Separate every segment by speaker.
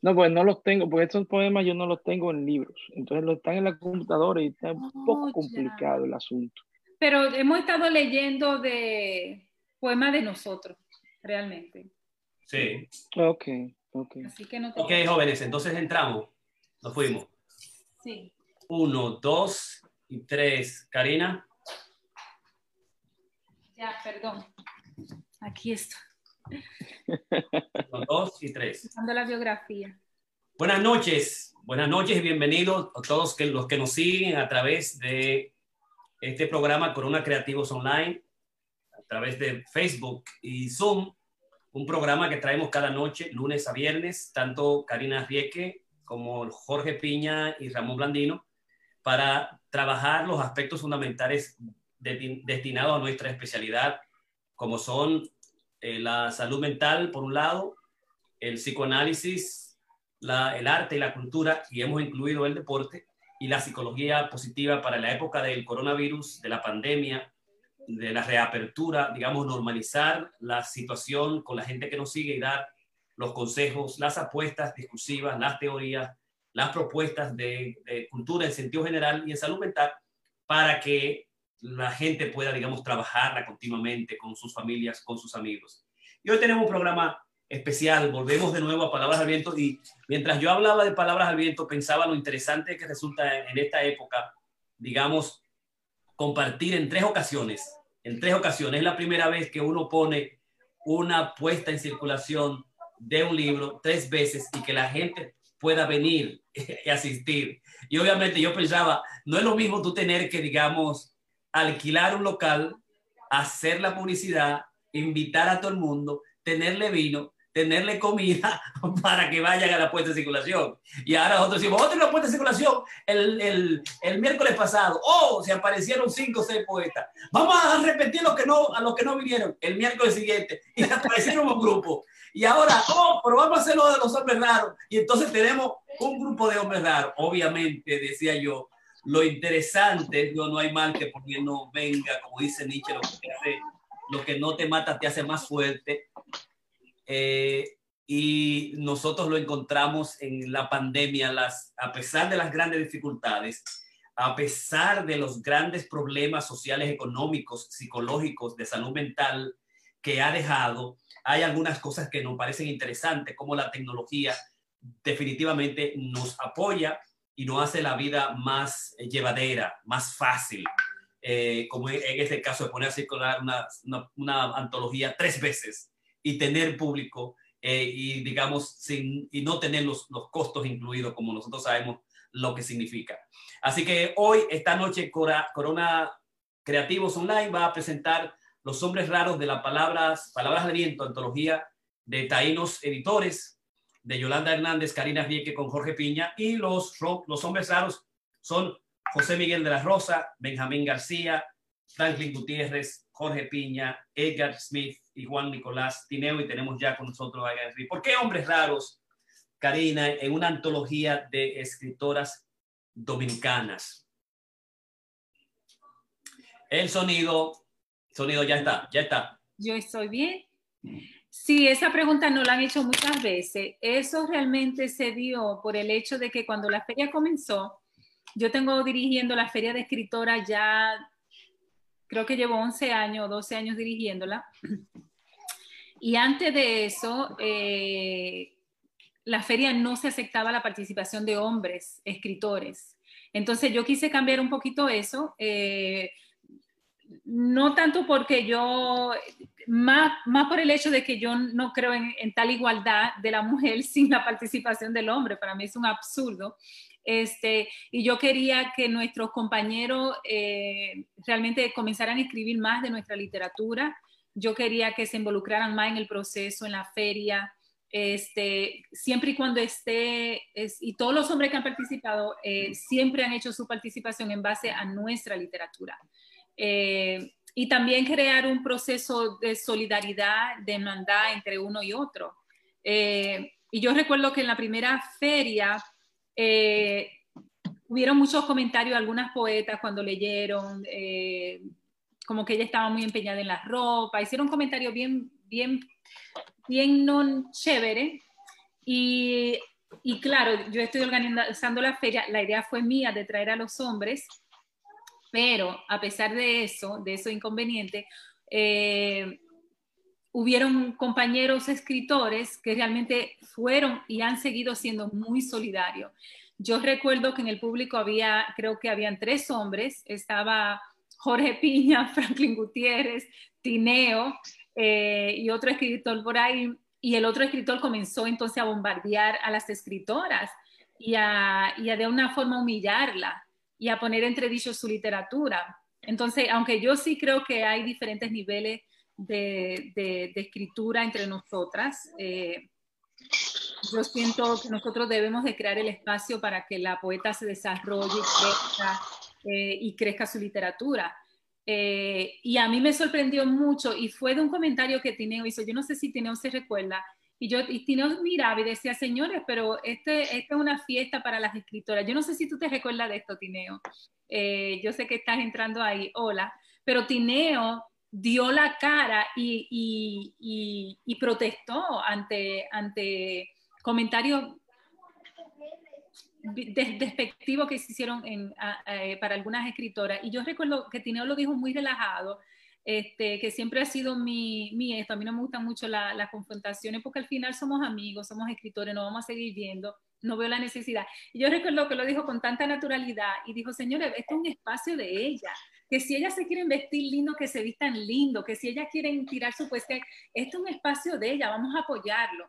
Speaker 1: No, pues no los tengo, porque estos poemas yo no los tengo en libros. Entonces los están en la computadora y está un
Speaker 2: Oh,
Speaker 1: poco
Speaker 2: ya.
Speaker 1: complicado el asunto.
Speaker 2: Pero hemos estado leyendo de poemas de nosotros, realmente.
Speaker 3: Sí.
Speaker 1: Ok, ok.
Speaker 2: Así que no te
Speaker 3: Ok, jóvenes, entonces entramos. Nos fuimos.
Speaker 2: Sí.
Speaker 3: Uno, dos y tres. Karina.
Speaker 2: Ya, perdón. Aquí está,
Speaker 3: Uno, dos y tres.
Speaker 2: la biografía.
Speaker 3: Buenas noches, buenas noches y bienvenidos a todos que, los que nos siguen a través de este programa Corona Creativos Online, a través de Facebook y Zoom, un programa que traemos cada noche, lunes a viernes, tanto Karina Rieke como Jorge Piña y Ramón Blandino, para trabajar los aspectos fundamentales de- destinados a nuestra especialidad, como son eh, la salud mental, por un lado, el psicoanálisis, la- el arte y la cultura, y hemos incluido el deporte, y la psicología positiva para la época del coronavirus, de la pandemia, de la reapertura, digamos, normalizar la situación con la gente que nos sigue y dar los consejos, las apuestas discursivas, las teorías, las propuestas de, de cultura en sentido general y en salud mental para que la gente pueda, digamos, trabajarla continuamente con sus familias, con sus amigos. Y hoy tenemos un programa especial, volvemos de nuevo a Palabras al Viento y mientras yo hablaba de Palabras al Viento pensaba lo interesante que resulta en esta época, digamos, compartir en tres ocasiones, en tres ocasiones, es la primera vez que uno pone una puesta en circulación de un libro tres veces y que la gente pueda venir y asistir. Y obviamente yo pensaba, no es lo mismo tú tener que, digamos, alquilar un local, hacer la publicidad, invitar a todo el mundo, tenerle vino, tenerle comida para que vayan a la puesta en circulación. Y ahora nosotros decimos, otra la puesta en circulación el, el, el, miércoles pasado. Oh, se aparecieron cinco o seis poetas. Vamos a repetir lo que no, a los que no vinieron el miércoles siguiente. Y aparecieron un grupo. Y ahora, oh, pero vamos a hacer lo de los hombres raros. Y entonces tenemos un grupo de hombres raros. Obviamente, decía yo, lo interesante, yo no hay mal que por bien no venga, como dice Nietzsche, lo que, hace, lo que no te mata te hace más fuerte. Eh, y nosotros lo encontramos en la pandemia, las, a pesar de las grandes dificultades, a pesar de los grandes problemas sociales, económicos, psicológicos, de salud mental que ha dejado, hay algunas cosas que nos parecen interesantes, como la tecnología definitivamente nos apoya y nos hace la vida más llevadera, más fácil. Eh, como en este caso de poner a circular una, una, antología tres veces y tener público eh, y digamos sin, y no tener los, los costos incluidos como nosotros sabemos lo que significa. Así que hoy, esta noche, Corona Creativos Online va a presentar Los Hombres Raros de las Palabras, Palabras de Aliento, antología de Taínos Editores, de Yolanda Hernández, Karina Rieke con Jorge Piña, y los, los Hombres Raros son José Miguel de la Rosa, Benjamín García, Franklin Gutiérrez, Jorge Piña, Edgar Smith y Juan Nicolás Tineo, y tenemos ya con nosotros a Smith. ¿Por qué Hombres Raros, Karina, en una antología de escritoras dominicanas? El sonido, sonido ya está, ya está.
Speaker 2: Yo estoy bien. Sí, esa pregunta no la han hecho muchas veces. Eso realmente se dio por el hecho de que cuando la feria comenzó, yo tengo dirigiendo la feria de escritora ya, creo que llevo 11 años, 12 años dirigiéndola. Y antes de eso, eh, la feria no se aceptaba la participación de hombres escritores. Entonces yo quise cambiar un poquito eso. Eh, no tanto porque yo, más, más por el hecho de que yo no creo en, tal igualdad de la mujer sin la participación del hombre, para mí es un absurdo. Este, y yo quería que nuestros compañeros eh, realmente comenzaran a escribir más de nuestra literatura. Yo quería que se involucraran más en el proceso, en la feria, este, siempre y cuando esté, es, y todos los hombres que han participado eh, siempre han hecho su participación en base a nuestra literatura. Eh, y también crear un proceso de solidaridad, de hermandad entre uno y otro. Eh, y yo recuerdo que en la primera feria eh, hubieron muchos comentarios algunas poetas cuando leyeron, eh, como que ella estaba muy empeñada en la ropa, hicieron comentarios bien, bien, bien no chévere. Y y claro, yo estoy organizando la feria, la idea fue mía de traer a los hombres, pero a pesar de eso, de eso inconveniente, eh, hubieron compañeros escritores que realmente fueron y han seguido siendo muy solidarios. Yo recuerdo que en el público había, creo que habían tres hombres, estaba Jorge Piña, Franklin Gutiérrez, Tineo eh, y otro escritor por ahí, y el otro escritor comenzó entonces a bombardear a las escritoras y a, y a de una forma humillarla y a poner entre dichos su literatura. Entonces, aunque yo sí creo que hay diferentes niveles de, de, escritura entre nosotras, eh, yo siento que nosotros debemos de crear el espacio para que la poeta se desarrolle y crezca, eh, y crezca su literatura. Eh, y a mí me sorprendió mucho y fue de un comentario que Tineo hizo, yo no sé si Tineo se recuerda, y yo y Tineo miraba y decía, señores, pero este, esta es una fiesta para las escritoras. Yo no sé si tú te recuerdas de esto, Tineo. Eh, yo sé que estás entrando ahí, hola, pero Tineo dio la cara y, y, y, protestó ante, ante comentarios despectivos que se hicieron en, eh, para algunas escritoras. Y yo recuerdo que Tineo lo dijo muy relajado, este, que siempre ha sido mi, esto. A mí no me gustan mucho las confrontaciones porque al final somos amigos, somos escritores, nos vamos a seguir viendo, no veo la necesidad. Y yo recuerdo que lo dijo con tanta naturalidad y dijo, señores, esto es un espacio de ella, que si ellas se quieren vestir lindo, que se vistan lindo, que si ellas quieren tirar su poesía, esto es un espacio de ella, vamos a apoyarlo.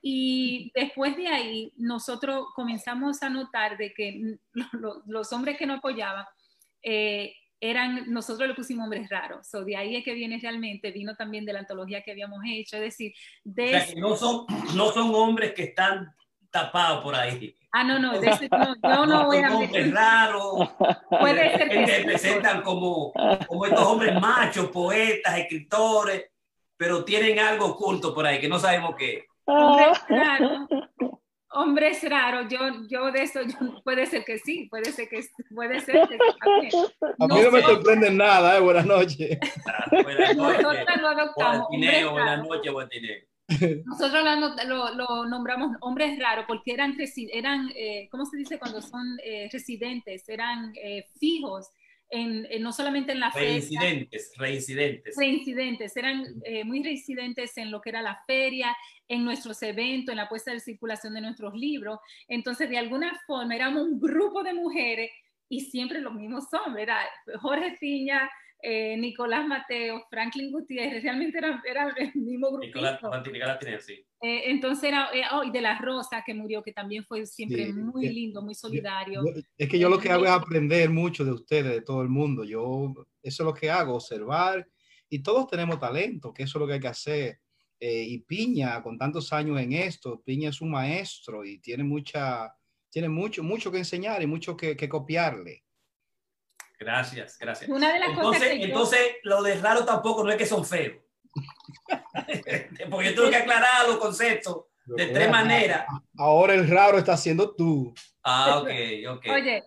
Speaker 2: Y después de ahí, nosotros comenzamos a notar de que los hombres que nos apoyaban eh, eran, nosotros le pusimos hombres raros. So, de ahí es que viene realmente, vino también de la antología que habíamos hecho. Es decir, de
Speaker 3: no, son, no son hombres que están tapados por ahí.
Speaker 2: Ah, no, no, de no yo no voy a
Speaker 3: hombres raros. Puede ser que se presentan como, como estos hombres machos, poetas, escritores, pero tienen algo oculto por ahí que no sabemos qué.
Speaker 2: Hombres raros. Hombres raros, yo, yo de eso, puede ser que sí, puede ser que puede ser que
Speaker 4: A mí no me sorprende nada, eh, buenas noches.
Speaker 3: buenas noches. Nosotros lo adoptamos. buenas noches,
Speaker 2: Nosotros lo, lo, nombramos hombres raros porque eran, eran eh, ¿cómo se dice cuando son eh, residentes? Eran eh, fijos no solamente en la
Speaker 3: reincidentes, feria. Reincidentes,
Speaker 2: reincidentes. Eran eh, muy reincidentes en lo que era la feria, en nuestros eventos, en la puesta de circulación de nuestros libros. Entonces, de alguna forma, éramos un grupo de mujeres y siempre los mismos hombres. Era Jorge Piña, eh, Nicolás Mateo, Franklin Gutiérrez, realmente era, el mismo grupo. Nicolás, Nicolás sí. Eh, entonces era, eh, oh, y de la Rosa que murió, que también fue siempre muy lindo, muy solidario.
Speaker 4: es que yo lo que hago es aprender mucho de ustedes, de todo el mundo. Yo, eso es lo que hago, observar. Y todos tenemos talento, que eso es lo que hay que hacer. y Piña, con tantos años en esto, Piña es un maestro y tiene mucha, tiene mucho, mucho que enseñar y mucho que, que copiarle.
Speaker 3: Gracias, gracias. Una de las entonces, cosas entonces, lo de raro tampoco no es que son feos. Porque tuve que aclarar los conceptos de tres maneras.
Speaker 4: Ahora el raro está siendo tú.
Speaker 3: Ah, ok, ok.
Speaker 2: Oye,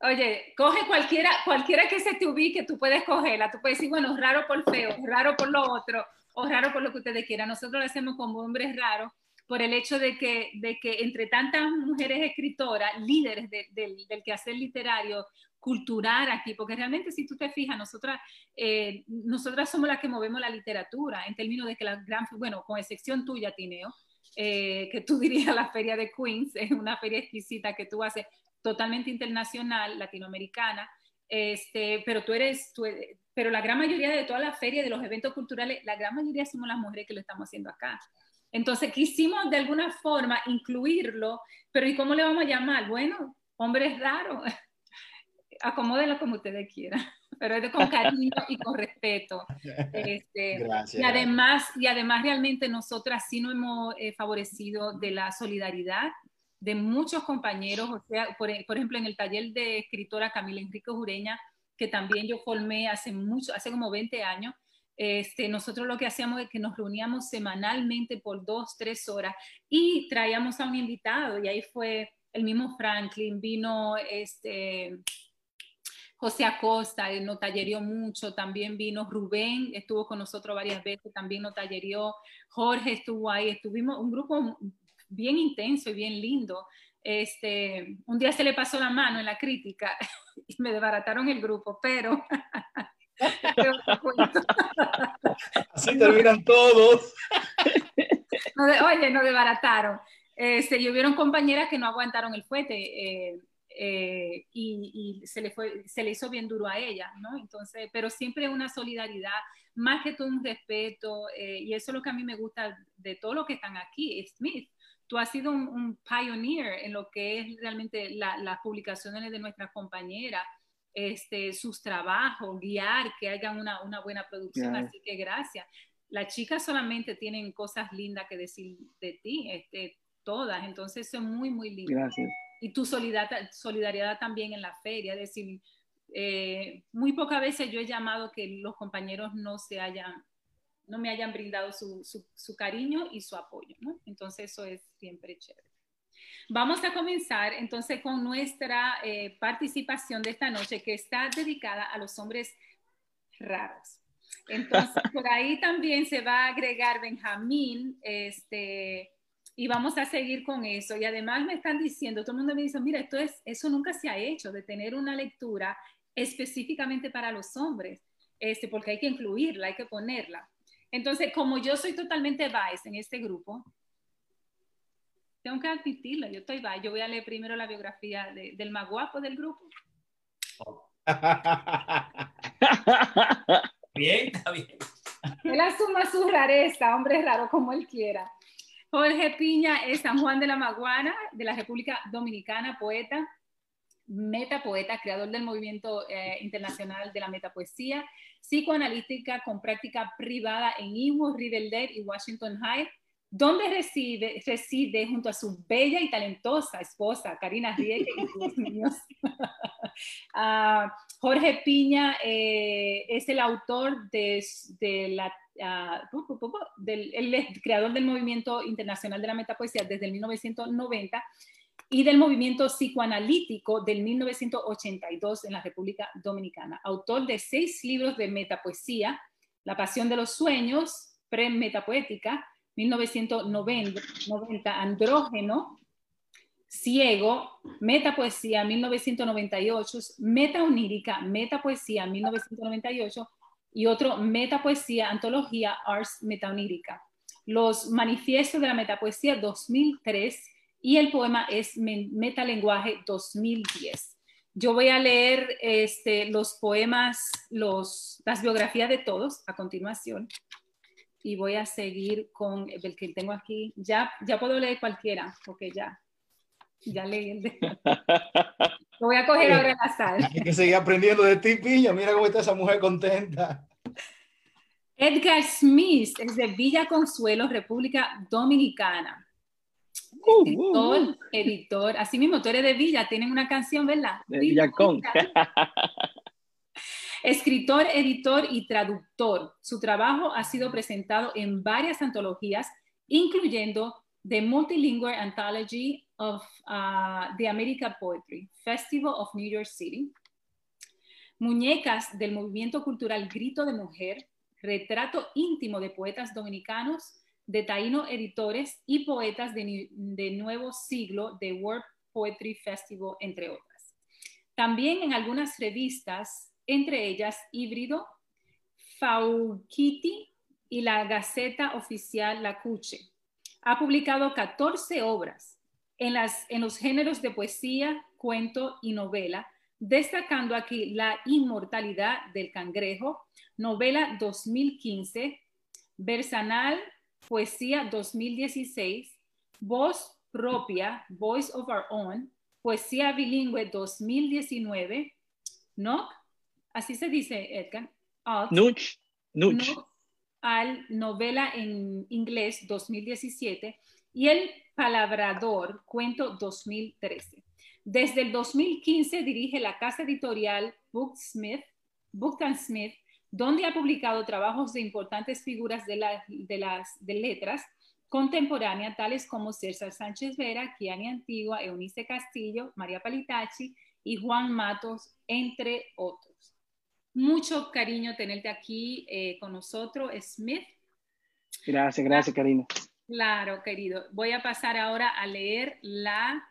Speaker 2: oye, coge cualquiera, cualquiera que se te ubique, tú puedes cogerla. Tú puedes decir, bueno, raro por feo, raro por lo otro, o raro por lo que ustedes quieran. Nosotros lo hacemos como hombres raros por el hecho de que, de que entre tantas mujeres escritoras, líderes del, del quehacer literario, cultural aquí, porque realmente si tú te fijas, nosotras, eh, nosotras somos las que movemos la literatura, en términos de que la gran, bueno, con excepción tuya, Tineo, eh, que tú dirías la feria de Queens, es una feria exquisita que tú haces totalmente internacional, latinoamericana, este, pero tú eres, tú, pero la gran mayoría de todas las ferias, de los eventos culturales, la gran mayoría somos las mujeres que lo estamos haciendo acá. Entonces quisimos de alguna forma incluirlo, pero ¿y cómo le vamos a llamar? Bueno, hombres raros, acomódenlo como ustedes quieran, pero es con cariño y con respeto. Este, Gracias. Y además, y además realmente nosotras sí nos hemos eh, favorecido de la solidaridad de muchos compañeros, o sea, por, por, ejemplo, en el taller de escritora Camila Enrique Jureña, que también yo formé hace mucho, hace como 20 años, este, nosotros lo que hacíamos es que nos reuníamos semanalmente por dos, tres horas y traíamos a un invitado y ahí fue el mismo Franklin, vino este, José Acosta, él nos tallerió mucho, también vino Rubén, estuvo con nosotros varias veces, también nos tallerió, Jorge estuvo ahí, estuvimos un grupo bien intenso y bien lindo. Este, un día se le pasó la mano en la crítica y me desbarataron el grupo, pero...
Speaker 4: Así terminan todos.
Speaker 2: oye, nos desbarataron. Este, y hubieron compañeras que no aguantaron el fuete eh, eh, y, se, le fue, se le hizo bien duro a ella, ¿no? Entonces, pero siempre una solidaridad, más que todo un respeto, eh, y eso es lo que a mí me gusta de todo lo que están aquí, Smith. Tú has sido un, pioneer en lo que es realmente las publicaciones de nuestras compañeras, este, sus trabajos, guiar, que hagan una, una buena producción, así que gracias. Las chicas solamente tienen cosas lindas que decir de ti, este, todas. Entonces, eso es muy, muy lindo.
Speaker 1: Gracias.
Speaker 2: Y tu solidaridad, también en la feria, es decir, eh, muy pocas veces yo he llamado que los compañeros no se hayan, no me hayan brindado su, su, cariño y su apoyo, ¿no? Entonces, eso es siempre chévere. Vamos a comenzar entonces con nuestra eh, participación de esta noche que está dedicada a los hombres raros. Entonces, por ahí también se va a agregar Benjamín, este, y vamos a seguir con eso. Y además me están diciendo, todo el mundo me dice, mira, esto es, eso nunca se ha hecho, de tener una lectura específicamente para los hombres, este, porque hay que incluirla, hay que ponerla. Entonces, como yo soy totalmente vice en este grupo, tengo que admitirlo, yo estoy vice. Yo voy a leer primero la biografía del más guapo del grupo.
Speaker 3: bien, está bien.
Speaker 2: Él asuma su rareza, hombre raro como él quiera. Jorge Piña es San Juan de la Maguana, de la República Dominicana, poeta, metapoeta, creador del movimiento eh, internacional de la metapoesía, psicoanalítica con práctica privada en Imo, Riverdale y Washington High, donde reside, reside junto a su bella y talentosa esposa, Karina Rieke, y sus niños. Jorge Piña eh, es el autor de la del, el creador del movimiento internacional de la metapoesía desde el 1990 y del movimiento psicoanalítico del 1982 en la República Dominicana. Autor de seis libros de metapoesía, La pasión de los sueños, pre-metapoética, 1990, Andrógeno, Ciego, Metapoesía, 1998, Meta Onírica, Metapoesía, 1998 y otro Metapoesía, Antología Ars Metaonírica. Los Manifiestos de la Metapoesía 2003 y el poema es Metalenguaje 2010. Yo voy a leer este, los poemas, los, las biografías de todos a continuación y voy a seguir con el que tengo aquí. Ya, ya puedo leer cualquiera, porque ya, ya leí el de... Lo voy a coger ahora en la sala.
Speaker 4: Hay que seguir aprendiendo de ti, Piña. Mira cómo está esa mujer contenta.
Speaker 2: Edgar Smith es de Villa Consuelo, República Dominicana. Uh, editor, uh, uh. editor, así mismo, tú eres de Villa, tienen una canción, ¿verdad?
Speaker 1: De Villacón.
Speaker 2: Escritor, editor y traductor. Su trabajo ha sido presentado en varias antologías, incluyendo The Multilingual Anthology of uh, the American Poetry, Festival of New York City, Muñecas del movimiento cultural Grito de Mujer, Retrato íntimo de poetas dominicanos, de Taíno Editores y poetas de, de Nuevo Siglo de World Poetry Festival, entre otras. También en algunas revistas, entre ellas Híbrido, Fauquiti y la Gaceta Oficial La Cuche. Ha publicado 14 obras, en, las, en los géneros de poesía, cuento y novela, destacando aquí La inmortalidad del cangrejo, novela 2015, Versanal, poesía 2016, Voz propia, Voice of Our Own, poesía bilingüe 2019, ¿no? Así se dice, Edgar.
Speaker 1: Nuch, Nuch.
Speaker 2: Al novela en inglés 2017 y el Palabrador, cuento 2013. Desde el 2015 dirige la casa editorial Booksmith, Book Smith, donde ha publicado trabajos de importantes figuras de, las de letras contemporáneas, tales como César Sánchez Vera, Kiani Antigua, Eunice Castillo, María Palitachi y Juan Matos, entre otros. Mucho cariño tenerte aquí eh, con nosotros, Smith.
Speaker 1: Gracias, gracias, Karina.
Speaker 2: Claro, querido. Voy a pasar ahora a leer la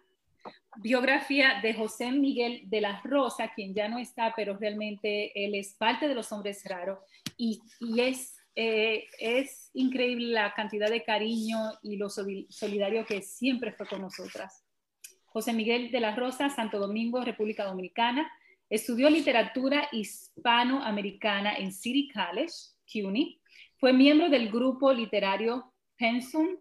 Speaker 2: biografía de José Miguel de la Rosa, quien ya no está, pero realmente él es parte de los hombres raros y, es, eh, es increíble la cantidad de cariño y lo solidario que siempre fue con nosotras. José Miguel de la Rosa, Santo Domingo, República Dominicana, estudió literatura hispanoamericana en City College, CUNY, fue miembro del grupo literario Pensum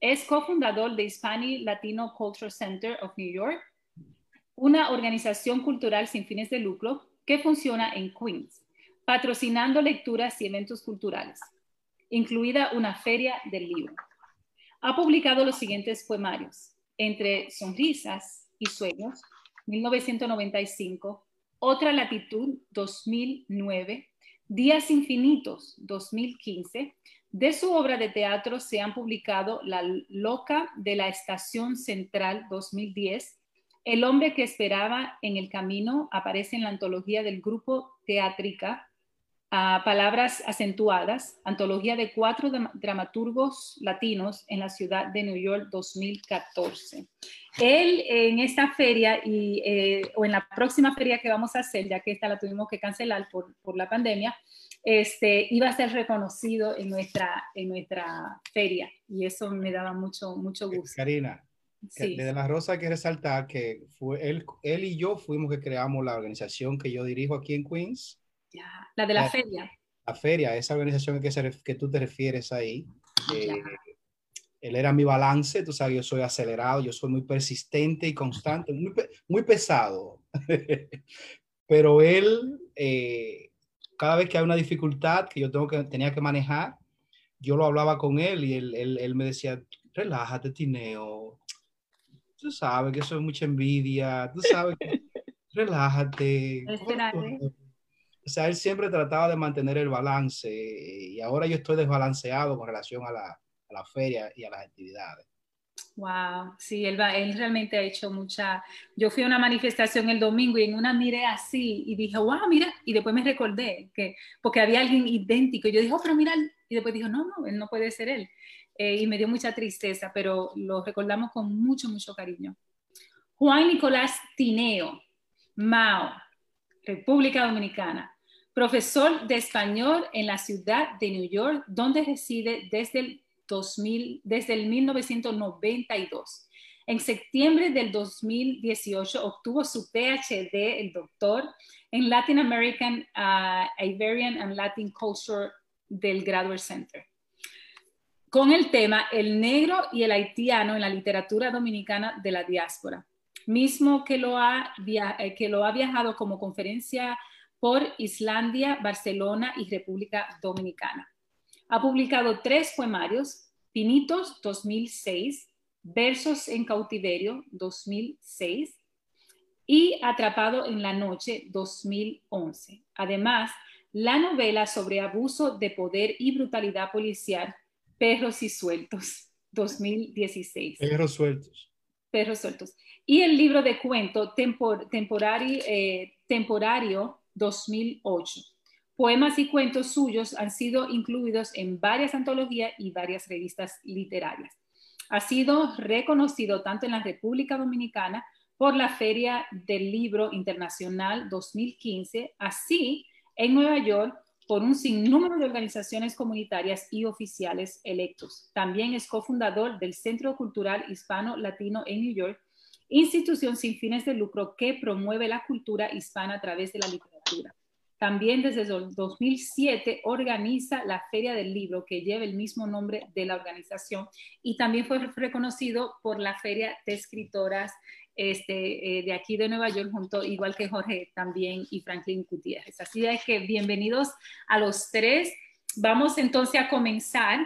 Speaker 2: es cofundador de Hispanic Latino Culture Center of New York, una organización cultural sin fines de lucro que funciona en Queens, patrocinando lecturas y eventos culturales, incluida una feria del libro. Ha publicado los siguientes poemarios, Entre Sonrisas y Sueños, 1995, Otra Latitud, 2009, Días Infinitos, 2015, de su obra de teatro se han publicado La Loca de la Estación Central 2010, El hombre que esperaba en el camino aparece en la antología del grupo Teátrica, a Palabras Acentuadas, antología de cuatro dramaturgos latinos en la ciudad de New York 2014. Él en esta feria y, eh, o en la próxima feria que vamos a hacer, ya que esta la tuvimos que cancelar por, por la pandemia, este, iba a ser reconocido en nuestra, en nuestra feria y eso me daba mucho, mucho eh, gusto.
Speaker 4: Karina, desde La Rosa hay que resaltar que fue él, él y yo fuimos que creamos la organización que yo dirijo aquí en Queens.
Speaker 2: Ya, la de la, feria.
Speaker 4: La feria, esa organización que, que tú te refieres ahí. Eh, él era mi balance, tú sabes, yo soy acelerado, yo soy muy persistente y constante, muy, muy pesado. Pero él, eh, cada vez que hay una dificultad que yo tengo que, tenía que manejar, yo lo hablaba con él y él, él, él me decía, relájate, Tineo. Tú sabes que eso es mucha envidia. Tú sabes que relájate. O sea, él siempre trataba de mantener el balance y ahora yo estoy desbalanceado con relación a la, a la feria y a las actividades.
Speaker 2: Wow, sí, él, va, él realmente ha hecho mucha. Yo fui a una manifestación el domingo y en una miré así y dije, wow, mira, y después me recordé que, porque había alguien idéntico. Y yo dije, oh, pero mira, y después dijo, no, no, él no puede ser él. Eh, y me dio mucha tristeza, pero lo recordamos con mucho, mucho cariño. Juan Nicolás Tineo, Mao, República Dominicana, profesor de español en la ciudad de New York, donde reside desde el 2000, desde el 1992. En septiembre del 2018 obtuvo su PhD, el doctor, en Latin American, uh, Iberian and Latin Culture del Graduate Center, con el tema El negro y el haitiano en la literatura dominicana de la diáspora, mismo que lo ha, eh, que lo ha viajado como conferencia por Islandia, Barcelona y República Dominicana. Ha publicado tres poemarios, Pinitos 2006, Versos en cautiverio 2006 y Atrapado en la noche 2011. Además, la novela sobre abuso de poder y brutalidad policial, Perros y Sueltos 2016.
Speaker 4: Perros sueltos.
Speaker 2: Perros sueltos. Y el libro de cuento temporario, eh, temporario 2008 Poemas y cuentos suyos han sido incluidos en varias antologías y varias revistas literarias. Ha sido reconocido tanto en la República Dominicana por la Feria del Libro Internacional 2015, así en Nueva York por un sinnúmero de organizaciones comunitarias y oficiales electos. También es cofundador del Centro Cultural Hispano Latino en New York, institución sin fines de lucro que promueve la cultura hispana a través de la literatura. También desde el 2007 organiza la Feria del Libro, que lleva el mismo nombre de la organización, y también fue reconocido por la Feria de Escritoras este, eh, de aquí de Nueva York, junto, igual que Jorge también y Franklin Gutiérrez. Así es que bienvenidos a los tres. Vamos entonces a comenzar.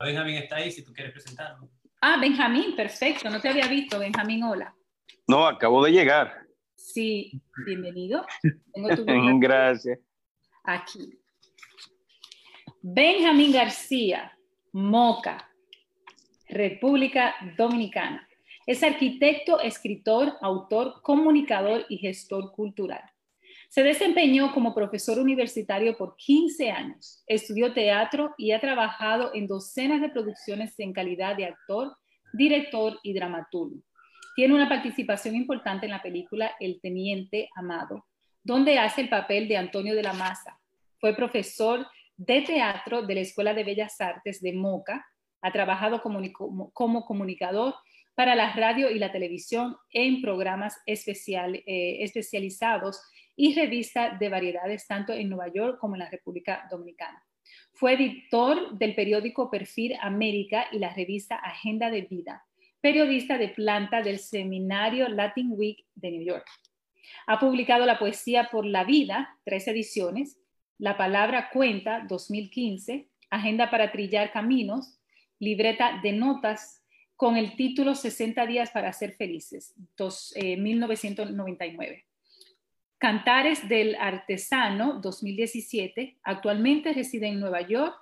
Speaker 3: Benjamín está ahí, si tú quieres presentarlo.
Speaker 2: Ah, Benjamín, perfecto. No te había visto, Benjamín, hola.
Speaker 5: No, acabo de llegar.
Speaker 2: Sí, bienvenido.
Speaker 5: Gracias.
Speaker 2: Aquí. Benjamín García, Moca, República Dominicana. Es arquitecto, escritor, autor, comunicador y gestor cultural. Se desempeñó como profesor universitario por 15 años, estudió teatro y ha trabajado en docenas de producciones en calidad de actor, director y dramaturgo. Tiene una participación importante en la película El Teniente Amado, donde hace el papel de Antonio de la Maza. Fue profesor de teatro de la Escuela de Bellas Artes de Moca, ha trabajado como, comunicador para la radio y la televisión en programas especial, eh, especializados y revistas de variedades tanto en Nueva York como en la República Dominicana. Fue editor del periódico Perfil América y la revista Agenda de Vida, periodista de planta del seminario Latin Week de New York. Ha publicado la poesía Por la Vida, tres ediciones, La Palabra Cuenta, 2015, Agenda para Trillar Caminos, libreta de notas con el título 60 días para ser felices, 1999. Eh, Cantares del Artesano 2017, actualmente reside en Nueva York,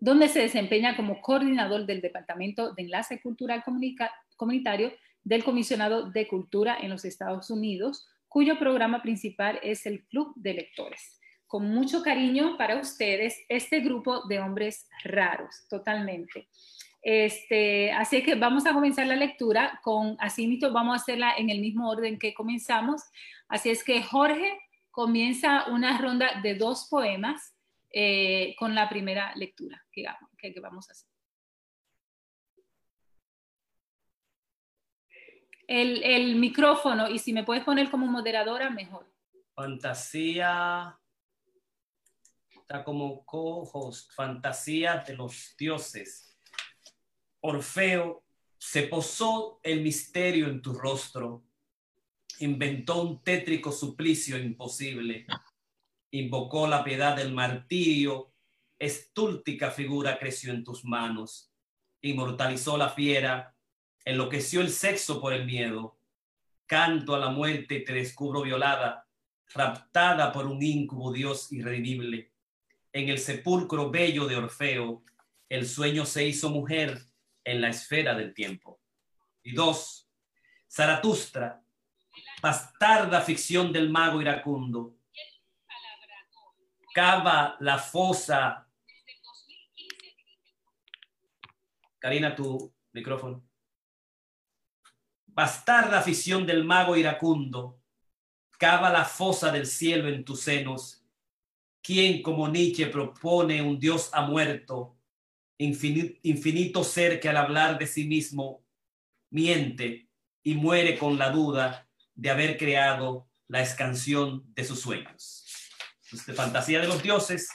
Speaker 2: donde se desempeña como coordinador del Departamento de Enlace Cultural Comunitario del Comisionado de Cultura en los Estados Unidos, cuyo programa principal es el Club de Lectores. Con mucho cariño para ustedes, este grupo de hombres raros, totalmente. Este, así que vamos a comenzar la lectura con, así vamos a hacerla en el mismo orden que comenzamos. Así es que Jorge comienza una ronda de dos poemas eh, con la primera lectura que, que, vamos a hacer. El, el, micrófono y si me puedes poner como moderadora, mejor.
Speaker 3: Fantasía, está como co-host, fantasía de los dioses. Orfeo se posó el misterio en tu rostro, inventó un tétrico suplicio imposible, invocó la piedad del martirio, estúltica figura creció en tus manos, inmortalizó la fiera, enloqueció el sexo por el miedo, canto a la muerte te descubro violada, raptada por un íncubo dios irredimible. En el sepulcro bello de Orfeo, el sueño se hizo mujer en la esfera del tiempo. Y dos, Zaratustra, bastarda ficción del mago iracundo, cava la fosa. Karina, tu micrófono. Bastarda ficción del mago iracundo, cava la fosa del cielo en tus senos. Quien como Nietzsche propone un dios ha muerto, infinito, ser que al hablar de sí mismo miente y muere con la duda de haber creado la escansión de sus sueños. De fantasía de los dioses,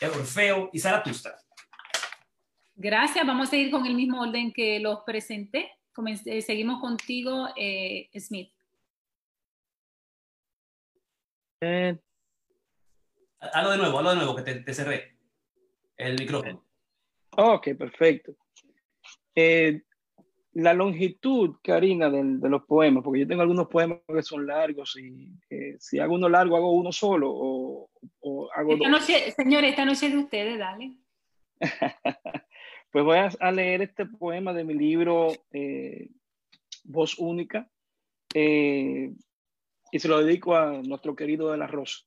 Speaker 3: Orfeo y Zaratustra.
Speaker 2: Gracias, vamos a ir con el mismo orden que los presenté. Eh, seguimos contigo, eh, Smith.
Speaker 3: Eh. Hazlo de nuevo, hazlo de nuevo, que te, te cerré el micrófono.
Speaker 1: Ok, perfecto. Eh, la longitud, Karina, de, los poemas, porque yo tengo algunos poemas que son largos y eh, si hago uno largo, hago uno solo o, hago
Speaker 2: esta Noche, señores, esta noche es de ustedes, dale.
Speaker 1: pues voy a, leer este poema de mi libro eh, Voz Única y se lo dedico a nuestro querido de la Rosa.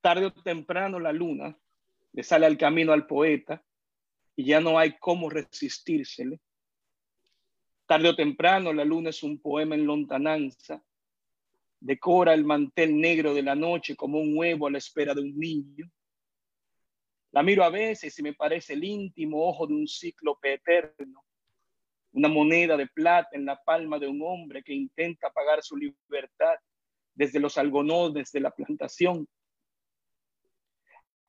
Speaker 1: Tarde o temprano la luna le sale al camino al poeta y ya no hay cómo resistírsele. Tarde o temprano la luna es un poema en lontananza, decora el mantel negro de la noche como un huevo a la espera de un niño. La miro a veces y me parece el íntimo ojo de un cíclope eterno, una moneda de plata en la palma de un hombre que intenta pagar su libertad desde los algodones de la plantación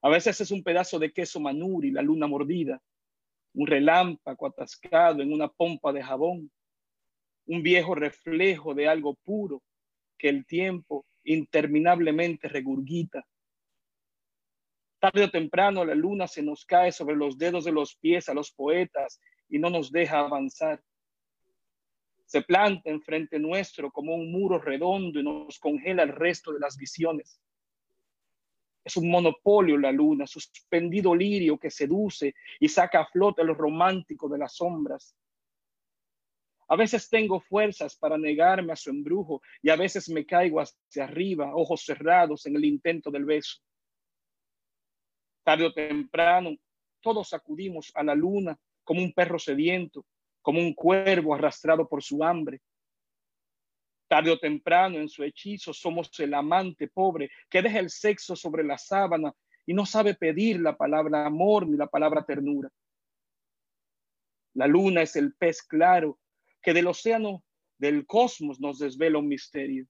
Speaker 1: a veces es un pedazo de queso manuri, la luna mordida, un relámpago atascado en una pompa de jabón, un viejo reflejo de algo puro que el tiempo interminablemente regurgita. Tarde o temprano la luna se nos cae sobre los dedos de los pies a los poetas y no nos deja avanzar. Se planta enfrente nuestro como un muro redondo y nos congela el resto de las visiones. Es un monopolio la luna, suspendido lirio que seduce y saca a flote lo romántico de las sombras. A veces tengo fuerzas para negarme a su embrujo y a veces me caigo hacia arriba, ojos cerrados en el intento del beso. Tarde o temprano, todos acudimos a la luna como un perro sediento, como un cuervo arrastrado por su hambre. Tarde o temprano, en su hechizo, somos el amante pobre que deja el sexo sobre la sábana y no sabe pedir la palabra amor ni la palabra ternura. La luna es el pez claro que del océano del cosmos nos desvela un misterio,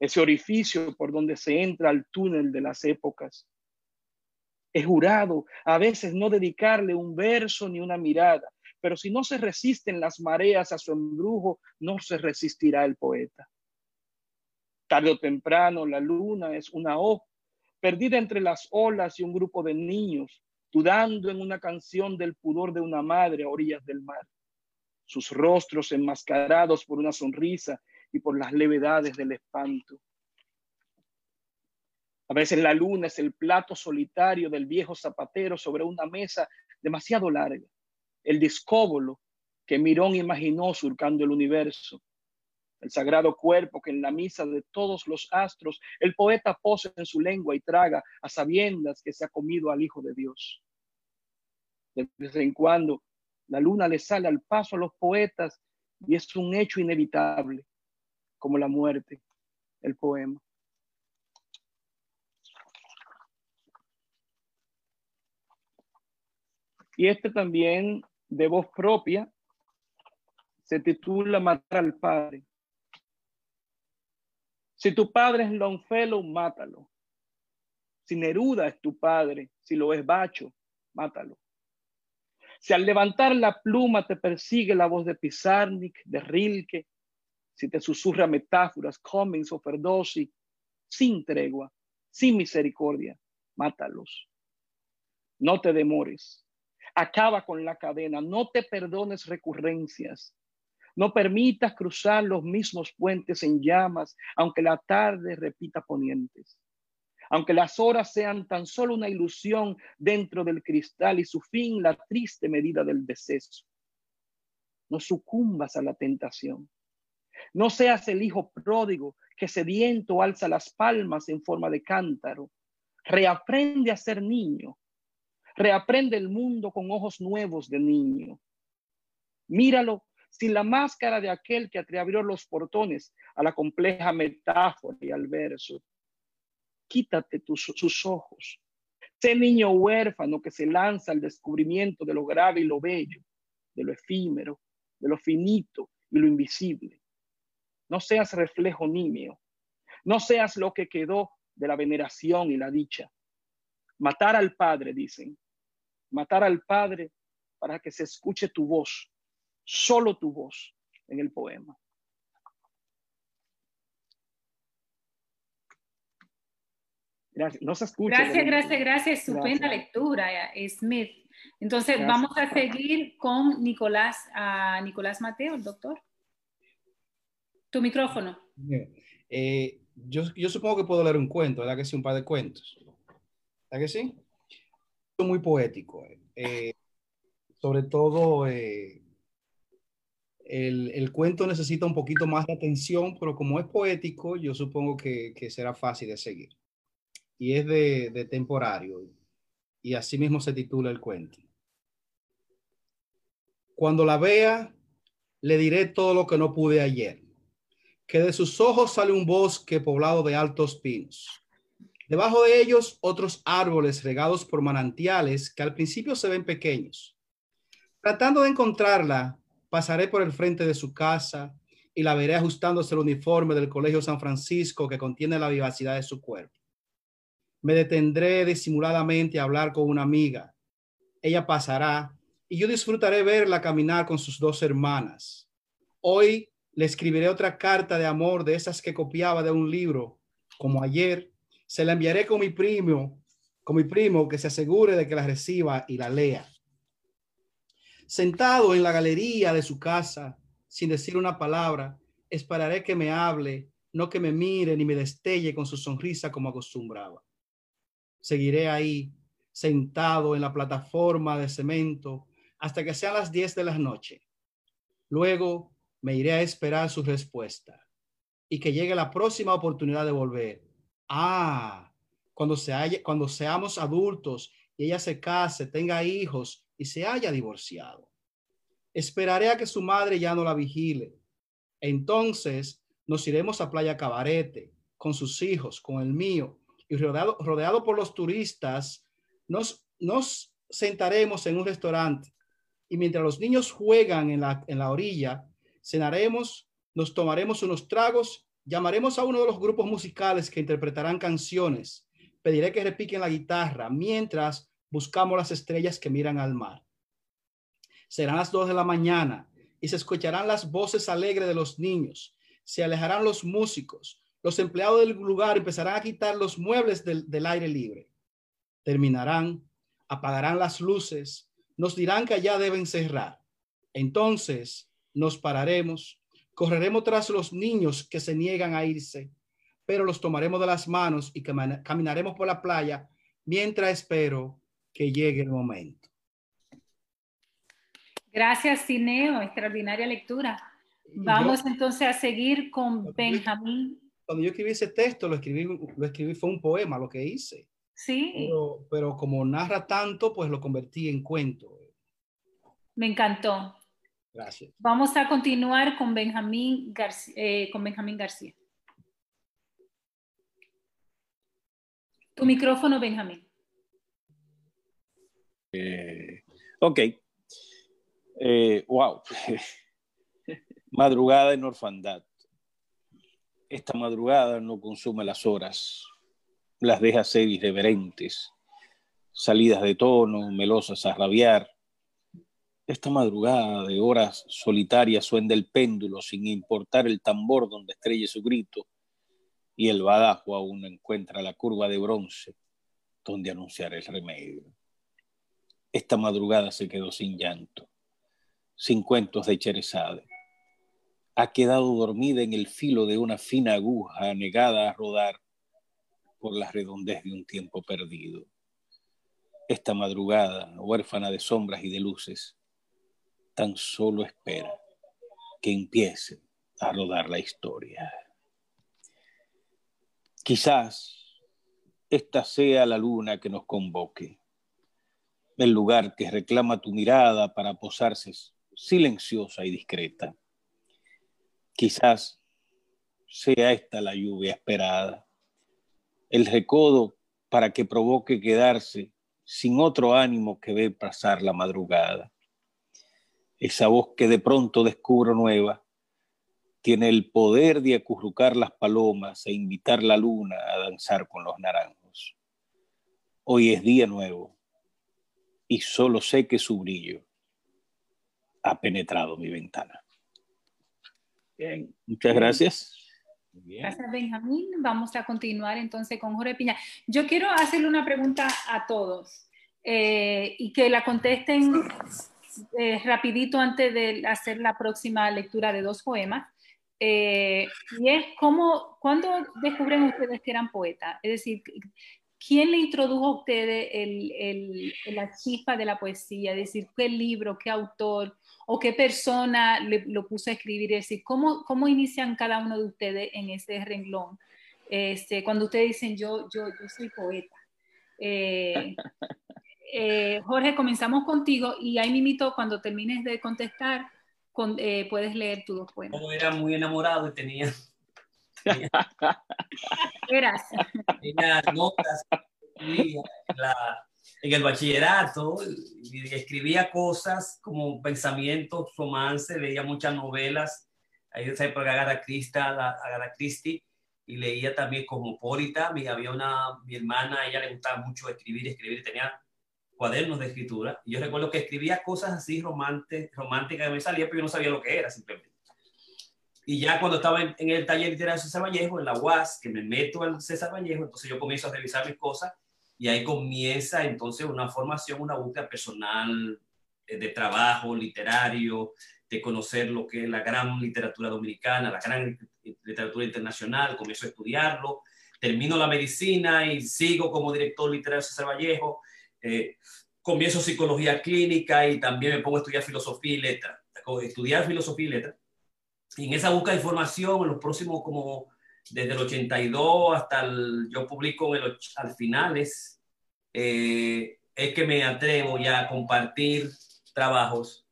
Speaker 1: ese orificio por donde se entra al túnel de las épocas. He jurado a veces no dedicarle un verso ni una mirada, pero si no se resisten las mareas a su embrujo, no se resistirá el poeta. Tarde o temprano, la luna es una hoja perdida entre las olas y un grupo de niños, dudando en una canción del pudor de una madre a orillas del mar sus rostros enmascarados por una sonrisa y por las levedades del espanto. A veces la luna es el plato solitario del viejo zapatero sobre una mesa demasiado larga, el discóbolo que Mirón imaginó surcando el universo, el sagrado cuerpo que en la misa de todos los astros el poeta pose en su lengua y traga a sabiendas que se ha comido al Hijo de Dios. De vez en cuando la luna le sale al paso a los poetas y es un hecho inevitable, como la muerte, el poema. Y este también, de voz propia, se titula Matar al Padre. Si tu padre es Longfellow, mátalo. Si Neruda es tu padre, si lo es Bacho, mátalo. Si al levantar la pluma te persigue la voz de Pizarnik, de Rilke, si te susurra metáforas, Cummings o Ferdosi, sin tregua, sin misericordia, mátalos. No te demores. Acaba con la cadena. No te perdones recurrencias. No permitas cruzar los mismos puentes en llamas, aunque la tarde repita ponientes aunque las horas sean tan solo una ilusión dentro del cristal y su fin la triste medida del deceso. No sucumbas a la tentación. No seas el hijo pródigo que sediento alza las palmas en forma de cántaro. Reaprende a ser niño. Reaprende el mundo con ojos nuevos de niño. Míralo sin la máscara de aquel que abrió los portones a la compleja metáfora y al verso quítate tus, sus ojos. Sé niño huérfano que se lanza al descubrimiento de lo grave y lo bello, de lo efímero, de lo finito y lo invisible. No seas reflejo nimio. No seas lo que quedó de la veneración y la dicha. Matar al Padre, dicen. Matar al Padre para que se escuche tu voz, solo tu voz en el poema.
Speaker 2: Gracias. No se escucha. Gracias, gracias, gracias. Estupenda lectura, Smith. Entonces, vamos a seguir con Nicolás, a Nicolás Mateo, el doctor. Tu micrófono.
Speaker 4: Eh, yo, yo, supongo que puedo leer un cuento, ¿verdad que sí? Un par de cuentos. ¿Verdad que sí? Muy poético. Eh, sobre todo, eh, el, el, cuento necesita un poquito más de atención, pero como es poético, yo supongo que, será fácil de seguir y es de, temporario. Y así mismo se titula el cuento. Cuando la vea, le diré todo lo que no pude ayer. Que de sus ojos sale un bosque poblado de altos pinos. Debajo de ellos otros árboles regados por manantiales que al principio se ven pequeños. Tratando de encontrarla, pasaré por el frente de su casa y la veré ajustándose el uniforme del Colegio San Francisco que contiene la vivacidad de su cuerpo me detendré disimuladamente a hablar con una amiga. Ella pasará y yo disfrutaré verla caminar con sus dos hermanas. Hoy le escribiré otra carta de amor de esas que copiaba de un libro, como ayer. Se la enviaré con mi primo, con mi primo que se asegure de que la reciba y la lea. Sentado en la galería de su casa, sin decir una palabra, esperaré que me hable, no que me mire ni me destelle con su sonrisa como acostumbraba seguiré ahí sentado en la plataforma de cemento hasta que sean las 10 de la noche. Luego me iré a esperar su respuesta y que llegue la próxima oportunidad de volver. Ah, cuando, se haya, cuando seamos adultos y ella se case, tenga hijos y se haya divorciado. Esperaré a que su madre ya no la vigile. Entonces nos iremos a Playa Cabarete con sus hijos, con el mío, y rodeado, rodeado por los turistas, nos, nos sentaremos en un restaurante y mientras los niños juegan en la, en la orilla, cenaremos, nos tomaremos unos tragos, llamaremos a uno de los grupos musicales que interpretarán canciones, pediré que repiquen la guitarra mientras buscamos las estrellas que miran al mar. Serán las dos de la mañana y se escucharán las voces alegres de los niños. Se alejarán los músicos. Los empleados del lugar empezarán a quitar los muebles del, del aire libre. Terminarán, apagarán las luces, nos dirán que allá deben cerrar. Entonces nos pararemos, correremos tras los niños que se niegan a irse, pero los tomaremos de las manos y caminaremos por la playa mientras espero que llegue el momento.
Speaker 2: Gracias, Cineo. Extraordinaria lectura. Vamos entonces a seguir con Benjamín.
Speaker 4: Cuando yo escribí ese texto, lo escribí, lo escribí, fue un poema lo que hice.
Speaker 2: Sí.
Speaker 4: Pero, pero como narra tanto, pues lo convertí en cuento.
Speaker 2: Me encantó.
Speaker 4: Gracias.
Speaker 2: Vamos a continuar con Benjamín García. Eh, con Benjamín García. Tu micrófono, Benjamín.
Speaker 5: Eh, ok. Eh, wow. madrugada en orfandad. Esta madrugada no consume las horas, las deja ser irreverentes, salidas de tono, melosas a rabiar. Esta madrugada de horas solitarias suena el péndulo sin importar el tambor donde estrelle su grito y el badajo aún encuentra la curva de bronce donde anunciar el remedio. Esta madrugada se quedó sin llanto, sin cuentos de Cherezade. Ha quedado dormida en el filo de una fina aguja negada a rodar por la redondez de un tiempo perdido. Esta madrugada, huérfana de sombras y de luces, tan solo espera que empiece a rodar la historia. Quizás esta sea la luna que nos convoque, el lugar que reclama tu mirada para posarse silenciosa y discreta. Quizás sea esta la lluvia esperada, el recodo para que provoque quedarse sin otro ánimo que ver pasar la madrugada. Esa voz que de pronto descubro nueva tiene el poder de acurrucar las palomas e invitar la luna a danzar con los naranjos. Hoy es día nuevo y solo sé que su brillo ha penetrado mi ventana. Bien. Muchas gracias.
Speaker 2: Gracias, Benjamín. Vamos a continuar entonces con Jorge Piña. Yo quiero hacerle una pregunta a todos eh, y que la contesten eh, rapidito antes de hacer la próxima lectura de dos poemas. Eh, y es cómo, ¿cuándo descubren ustedes que eran poetas? Es decir, ¿quién le introdujo a ustedes el, la chispa de la poesía? Es decir, ¿qué libro, qué autor o qué persona le, lo puso a escribir? Es decir, ¿cómo, ¿cómo inician cada uno de ustedes en ese renglón? Este, cuando ustedes dicen, yo, yo, yo soy poeta. Eh, eh, Jorge, comenzamos contigo y ahí mimito, cuando termines de contestar, eh, puedes leer tus dos poemas.
Speaker 3: Como era muy enamorado y tenía,
Speaker 2: tenía,
Speaker 3: tenía notas en el bachillerato y escribía cosas como pensamientos, romance, leía muchas novelas. Ahí en esa época Agatha Christie, Agatha Christie y leía también como Polita. Había una, mi hermana, a ella le gustaba mucho escribir, escribir, tenía cuadernos de escritura. Y yo recuerdo que escribía cosas así románticas, románticas que me salía, pero yo no sabía lo que era simplemente. Y ya cuando estaba en, el taller literario de César Vallejo, en la UAS, que me meto al César Vallejo, entonces yo comienzo a revisar mis cosas y ahí comienza entonces una formación, una búsqueda personal eh, de trabajo literario, de conocer lo que es la gran literatura dominicana, la gran literatura internacional, comienzo a estudiarlo, termino la medicina y sigo como director literario de César Vallejo, eh, comienzo psicología clínica y también me pongo a estudiar filosofía y letras. Estudiar filosofía y letras. Y en esa búsqueda de información, en los próximos como desde el 82 hasta el, yo publico el, al finales, eh, es que me atrevo ya a compartir trabajos,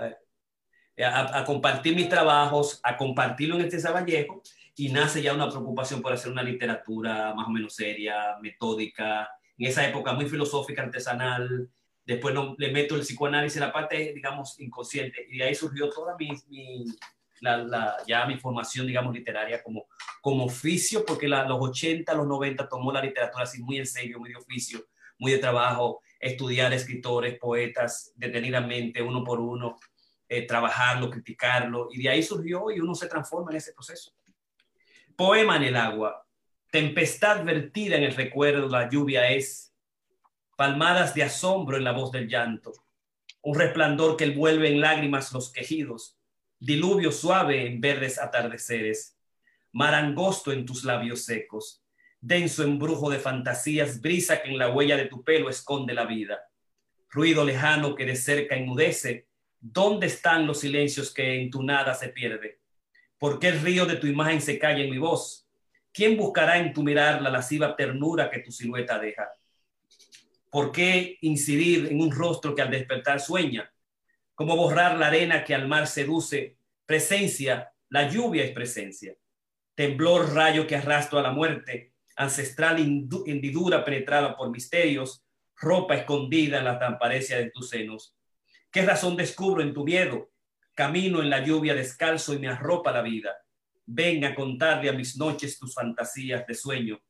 Speaker 3: eh, a, a, compartir mis trabajos, a compartirlo en este Vallejo y nace ya una preocupación por hacer una literatura más o menos seria, metódica, en esa época muy filosófica, artesanal. Después no, le meto el psicoanálisis, la parte, digamos, inconsciente. Y de ahí surgió toda mi, la, ya mi formación, digamos, literaria como, como oficio, porque los 80, los 90 tomó la literatura así muy en serio, muy de oficio, muy de trabajo, estudiar escritores, poetas, detenidamente, uno por uno, eh, trabajarlo, criticarlo, y de ahí surgió y uno se transforma en ese proceso. Poema en el agua. Tempestad vertida en el recuerdo, la lluvia es. Palmadas de asombro en la voz del llanto. Un resplandor que envuelve en lágrimas los quejidos. Diluvio suave en verdes atardeceres. Mar angosto en tus labios secos. Denso embrujo de fantasías, brisa que en la huella de tu pelo esconde la vida. Ruido lejano que de cerca enmudece. ¿Dónde están los silencios que en tu nada se pierde? ¿Por qué el río de tu imagen se calla en mi voz? ¿Quién buscará en tu mirar la lasciva ternura que tu silueta deja? ¿Por qué incidir en un rostro que al despertar sueña? ¿Cómo borrar la arena que al mar seduce? Presencia, la lluvia es presencia. Temblor, rayo que arrastro a la muerte. Ancestral hendidura penetrada por misterios. Ropa escondida en la transparencia de tus senos. ¿Qué razón descubro en tu miedo? Camino en la lluvia descalzo y me arropa la vida. Ven a contarle a mis noches tus fantasías de sueño.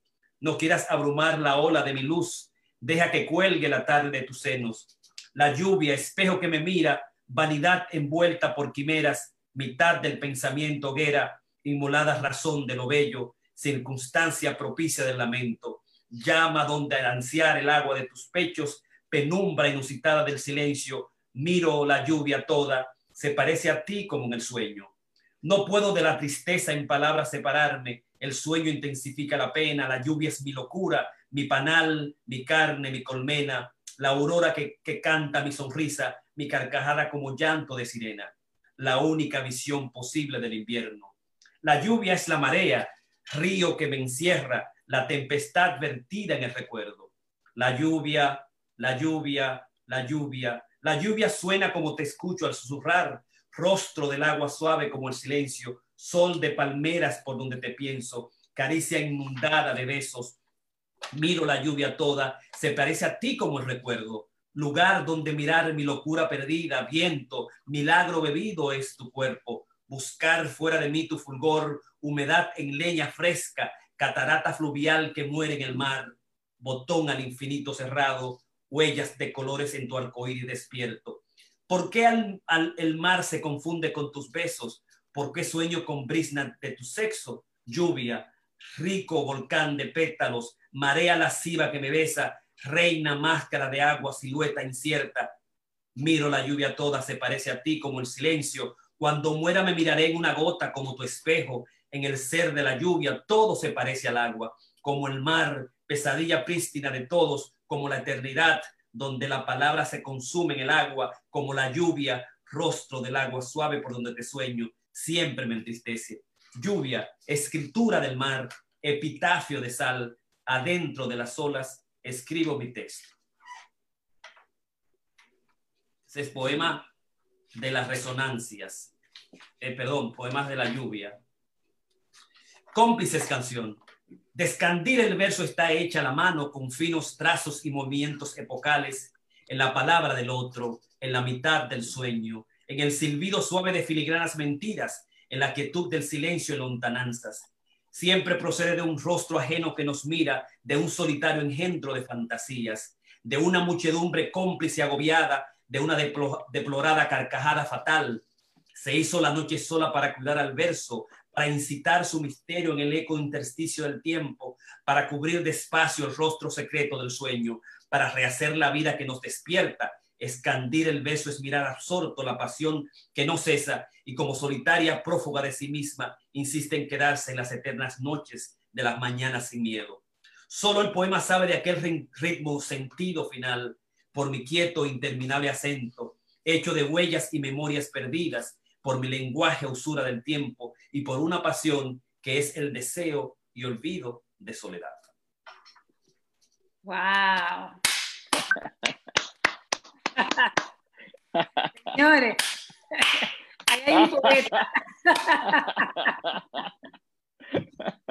Speaker 3: No quieras abrumar la ola de mi luz. Deja que cuelgue la tarde de tus senos. La lluvia, espejo que me mira, vanidad envuelta por quimeras, mitad del pensamiento hoguera, inmolada razón de lo bello, circunstancia propicia del lamento. Llama donde ansiar el agua de tus pechos, penumbra inusitada del silencio. Miro la lluvia toda, se parece a ti como en el sueño. No puedo de la tristeza en palabras separarme. El sueño intensifica la pena, la lluvia es mi locura, mi panal, mi carne, mi colmena, la aurora que, que canta mi sonrisa, mi carcajada como llanto de sirena, la única visión posible del invierno. La lluvia es la marea, río que me encierra, la tempestad vertida en el recuerdo. La lluvia, la lluvia, la lluvia, la lluvia suena como te escucho al susurrar, rostro del agua suave como el silencio, sol de palmeras por donde te pienso, caricia inundada de besos. Miro la lluvia toda, se parece a ti como el recuerdo, lugar donde mirar mi locura perdida, viento, milagro bebido es tu cuerpo, buscar fuera de mí tu fulgor, humedad en leña fresca, catarata fluvial que muere en el mar, botón al infinito cerrado, huellas de colores en tu arcoíris despierto. ¿Por qué el mar se confunde con tus besos? ¿Por qué sueño con brisna de tu sexo? Lluvia, rico volcán de pétalos, marea lasciva que me besa, reina máscara de agua, silueta incierta. Miro la lluvia toda, se parece a ti como el silencio. Cuando muera me miraré en una gota como tu espejo, en el ser de la lluvia, todo se parece al agua, como el mar, pesadilla prístina de todos, como la eternidad, donde la palabra se consume en el agua, como la lluvia, rostro del agua suave por donde te sueño, siempre me entristece. Lluvia, escritura del mar, epitafio de sal, adentro de las olas, escribo mi texto. Ese es poema de las resonancias. Eh, perdón, poemas de la lluvia. Cómplices canción. Descandir el verso está hecha a la mano con finos trazos y movimientos epocales en la palabra del otro, en la mitad del sueño, en el silbido suave de filigranas mentiras, en la quietud del silencio y lontananzas. Siempre procede de un rostro ajeno que nos mira, de un solitario engendro de fantasías, de una muchedumbre cómplice agobiada, de una deplorada carcajada fatal. Se hizo la noche sola para cuidar al verso, para incitar su misterio en el eco intersticio del tiempo, para cubrir despacio el rostro secreto del sueño, para rehacer la vida que nos despierta. Escandir el beso es mirar absorto la pasión que no cesa y como solitaria prófuga de sí misma insiste en quedarse en las eternas noches de las mañanas sin miedo. Solo el poema sabe de aquel ritmo sentido final por mi quieto interminable acento, hecho de huellas y memorias perdidas, por mi lenguaje usura del tiempo y por una pasión que es el deseo y olvido de soledad.
Speaker 2: Wow. Señores, ahí hay un poeta.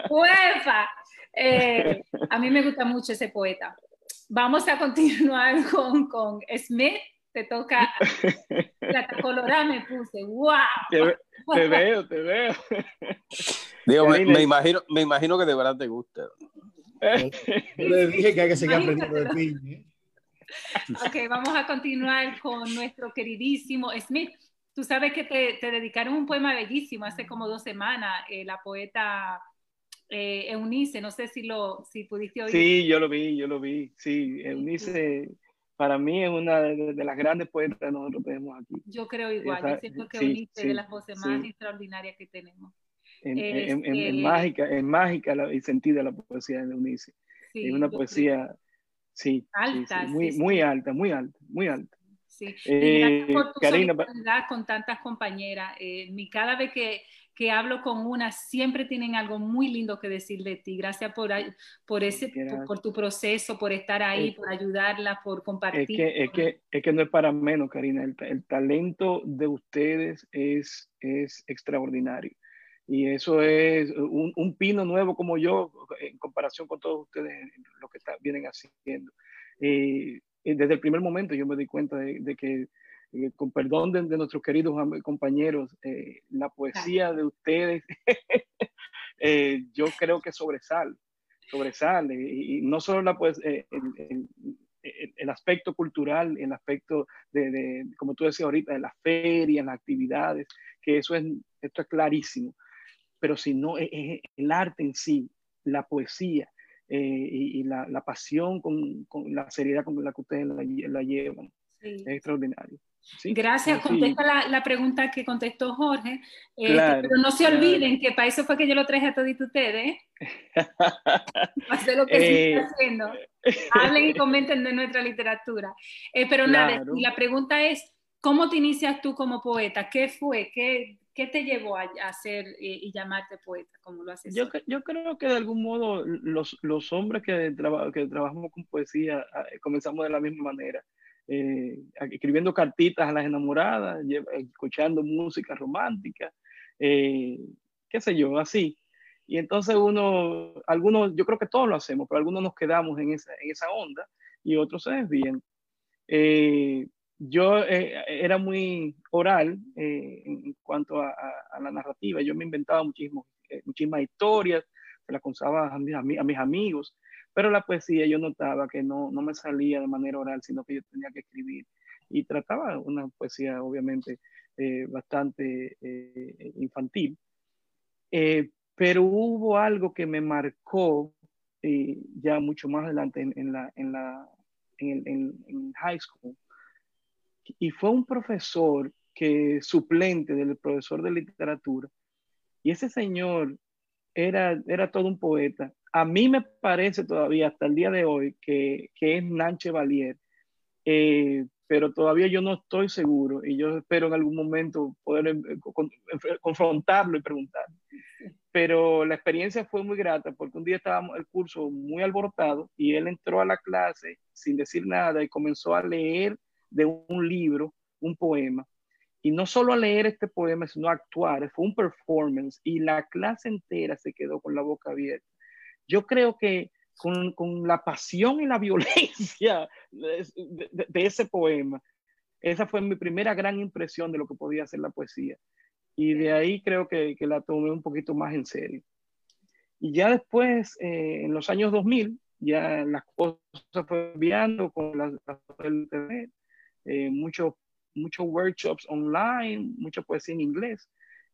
Speaker 2: Uefa. Eh, a mí me gusta mucho ese poeta. Vamos a continuar con, con Smith te toca. La colorada me puse. ¡Wow!
Speaker 1: Te, veo, te veo.
Speaker 5: Digo, me, imagino, me imagino que de verdad te gusta.
Speaker 4: Yo le dije que hay que seguir aprendiendo de ti. ¿eh?
Speaker 2: Ok, vamos a continuar con nuestro queridísimo Smith. Tú sabes que te, te dedicaron un poema bellísimo hace como dos semanas, eh, la poeta eh, Eunice, no sé si lo si pudiste oír.
Speaker 1: Sí, yo lo vi, yo lo vi. Sí, Eunice para mí es una de, las grandes poetas que nosotros tenemos aquí.
Speaker 2: Yo creo igual, yo siento que sí, es de las voces más extraordinarias que tenemos.
Speaker 1: Es, mágica, es mágica la, el sentido de la poesía de Eunice. es una poesía, sí,
Speaker 2: alta,
Speaker 1: muy, muy alta, muy alta, muy alta.
Speaker 2: Sí. Eh, por tu Karina, con tantas compañeras. Eh, cada vez que que hablo con una siempre tienen algo muy lindo que decir de ti. Gracias por, por, ese, por, tu proceso, por estar ahí, por ayudarla, por compartir.
Speaker 1: Es que, es que, es que no es para menos, Karina. El, el, talento de ustedes es, es extraordinario. Y eso es un, un, pino nuevo como yo, en comparación con todos ustedes, lo que está, vienen haciendo. Eh, desde el primer momento yo me di cuenta de, de que eh, con perdón de, nuestros queridos compañeros, eh, la poesía de ustedes, eh, yo creo que sobresale, sobresale, y, no solo la pues, el, el, aspecto cultural, el aspecto de, como tú decías ahorita, de las ferias, las actividades, que eso es, esto es clarísimo, pero si no, es, el arte en sí, la poesía, y, la, la, pasión con, con, la seriedad con la que ustedes la, la llevan. Es extraordinario.
Speaker 2: Gracias, contesta la, pregunta que contestó Jorge. Eh, pero no se olviden que para eso fue que yo lo traje a todos ustedes. Hacer lo que eh, haciendo. Hablen y comenten de nuestra literatura. Eh, pero nada, y la pregunta es, ¿cómo te inicias tú como poeta? ¿Qué fue? ¿Qué, qué te llevó a, hacer y, llamarte poeta? como lo haces
Speaker 1: yo, yo, creo que de algún modo los, los hombres que, que trabajamos con poesía ah, comenzamos de la misma manera eh, escribiendo cartitas a las enamoradas, escuchando música romántica, eh, qué sé yo, así. Y entonces uno, algunos, yo creo que todos lo hacemos, pero algunos nos quedamos en esa, en esa onda y otros se desvían. Eh, yo era muy oral en cuanto a, la narrativa, yo me inventaba muchísimo, muchísimas historias, se las contaba a mis, a mis amigos, pero la poesía yo notaba que no, no me salía de manera oral, sino que yo tenía que escribir. Y trataba una poesía, obviamente, eh, bastante eh, infantil. Eh, pero hubo algo que me marcó ya mucho más adelante en, la, en, la, en, en, high school. Y fue un profesor que suplente del profesor de literatura. Y ese señor era, era todo un poeta a mí me parece todavía hasta el día de hoy que, que es Nanche Valier, eh, pero todavía yo no estoy seguro y yo espero en algún momento poder eh, confrontarlo y preguntar. Pero la experiencia fue muy grata porque un día estábamos el curso muy alborotado y él entró a la clase sin decir nada y comenzó a leer de un libro un poema. Y no solo a leer este poema, sino a actuar. Fue un performance y la clase entera se quedó con la boca abierta yo creo que con, con la pasión y la violencia de, ese poema, esa fue mi primera gran impresión de lo que podía ser la poesía. Y de ahí creo que, que la tomé un poquito más en serio. Y ya después, eh, en los años 2000, ya las cosas fueron cambiando con la, internet, eh, muchos muchos workshops online, mucha poesía en inglés.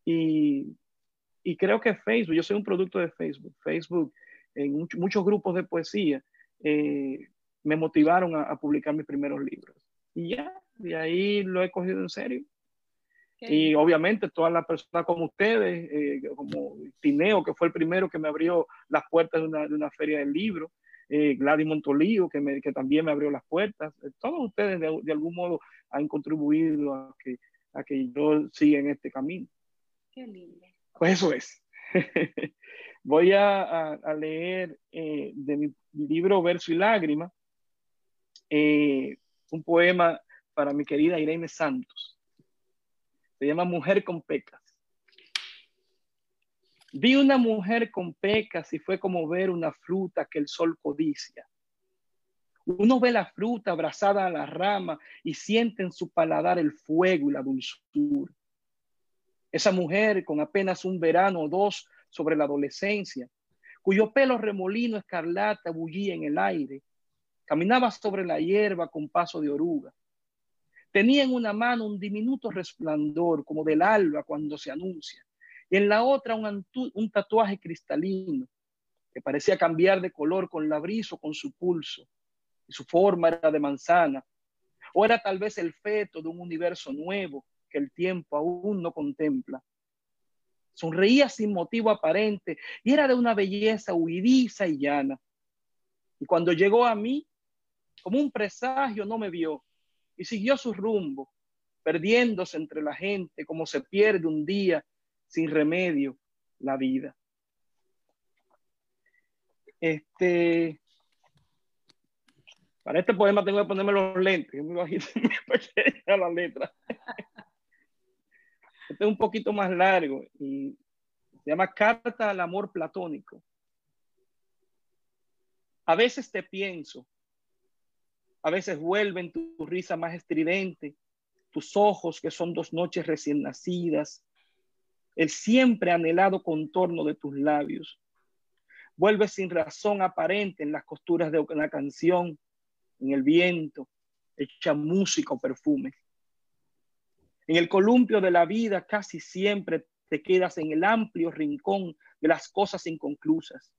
Speaker 1: Y, y creo que Facebook, yo soy un producto de Facebook. Facebook en muchos grupos de poesía, eh, me motivaron a, publicar mis primeros libros. Y ya, de ahí lo he cogido en serio. Y obviamente todas las personas como ustedes, eh, como Tineo, que fue el primero que me abrió las puertas de una, de una feria del libro, eh, Gladys Montolío, que, me, que también me abrió las puertas, todos ustedes de, de, algún modo han contribuido a que, a que yo siga en este camino.
Speaker 2: Qué lindo.
Speaker 1: Pues eso es. Voy a, leer eh, de mi libro Verso y Lágrima eh, un poema para mi querida Irene Santos. Se llama Mujer con pecas. Vi una mujer con pecas y fue como ver una fruta que el sol codicia. Uno ve la fruta abrazada a la rama y siente en su paladar el fuego y la dulzura. Esa mujer con apenas un verano o dos sobre la adolescencia, cuyo pelo remolino escarlata bullía en el aire, caminaba sobre la hierba con paso de oruga. Tenía en una mano un diminuto resplandor como del alba cuando se anuncia, y en la otra un, un tatuaje cristalino que parecía cambiar de color con la brisa o con su pulso, y su forma era de manzana, o era tal vez el feto de un universo nuevo que el tiempo aún no contempla. Sonreía sin motivo aparente y era de una belleza huidiza y llana. Y cuando llegó a mí, como un presagio, no me vio y siguió su rumbo, perdiéndose entre la gente como se pierde un día sin remedio la vida. Este, para este poema tengo que ponerme los lentes, que me bajito, pequeña la letra. Este es un poquito más largo y se llama Carta al Amor Platónico. A veces te pienso, a veces vuelven tu risa más estridente, tus ojos que son dos noches recién nacidas, el siempre anhelado contorno de tus labios. Vuelve sin razón aparente en las costuras de una canción, en el viento, echa música o perfume. En el columpio de la vida casi siempre te quedas en el amplio rincón de las cosas inconclusas.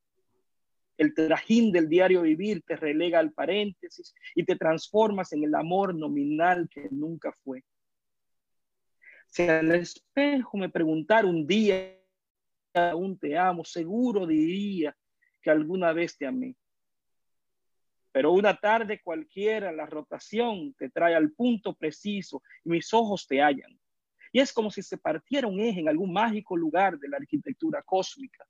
Speaker 1: El trajín del diario vivir te relega al paréntesis y te transformas en el amor nominal que nunca fue. Si al espejo me preguntara un día, aún te amo, seguro diría que alguna vez te amé. Pero una tarde cualquiera la rotación te trae al punto preciso y mis ojos te hallan. Y es como si se partiera un eje en algún mágico lugar de la arquitectura cósmica.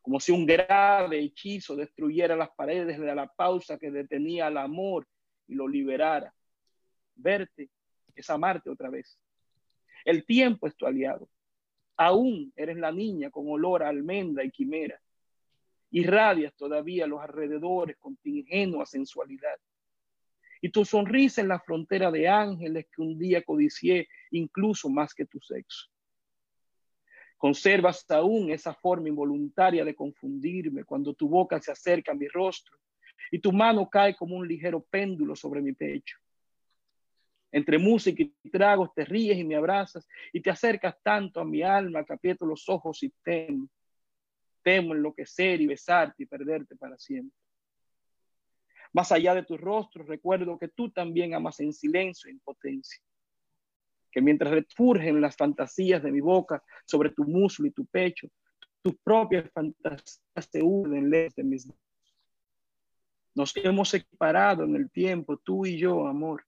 Speaker 1: Como si un grave hechizo destruyera las paredes de la pausa que detenía al amor y lo liberara. Verte es amarte otra vez. El tiempo es tu aliado. Aún eres la niña con olor a almendra y quimera irradias todavía los alrededores con tu ingenua sensualidad. Y tu sonrisa en la frontera de ángeles que un día codicié incluso más que tu sexo. Conservas aún esa forma involuntaria de confundirme cuando tu boca se acerca a mi rostro y tu mano cae como un ligero péndulo sobre mi pecho. Entre música y tragos te ríes y me abrazas y te acercas tanto a mi alma que aprieto los ojos y temo temo enloquecer y besarte y perderte para siempre. Más allá de tu rostro, recuerdo que tú también amas en silencio e impotencia. Que mientras refurgen las fantasías de mi boca sobre tu muslo y tu pecho, tus propias fantasías se unen lejos de mis. Nos hemos separado en el tiempo, tú y yo, amor.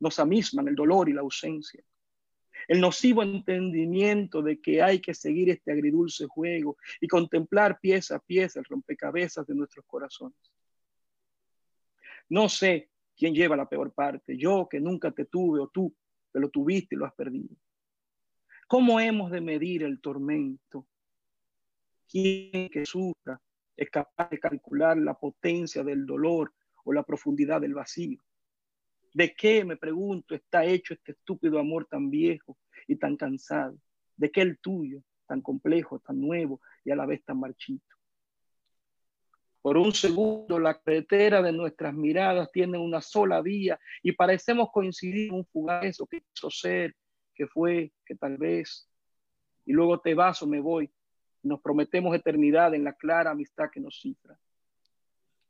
Speaker 1: Nos amisman el dolor y la ausencia el nocivo entendimiento de que hay que seguir este agridulce juego y contemplar pieza a pieza el rompecabezas de nuestros corazones. No sé quién lleva la peor parte, yo que nunca te tuve o tú que lo tuviste y lo has perdido. ¿Cómo hemos de medir el tormento? ¿Quién que sufra es capaz de calcular la potencia del dolor o la profundidad del vacío? ¿De qué, me pregunto, está hecho este estúpido amor tan viejo y tan cansado? ¿De qué el tuyo, tan complejo, tan nuevo y a la vez tan marchito? Por un segundo, la carretera de nuestras miradas tiene una sola vía y parecemos coincidir en un fugaz o que quiso ser, que fue, que tal vez. Y luego te vas o me voy. nos prometemos eternidad en la clara amistad que nos cifra.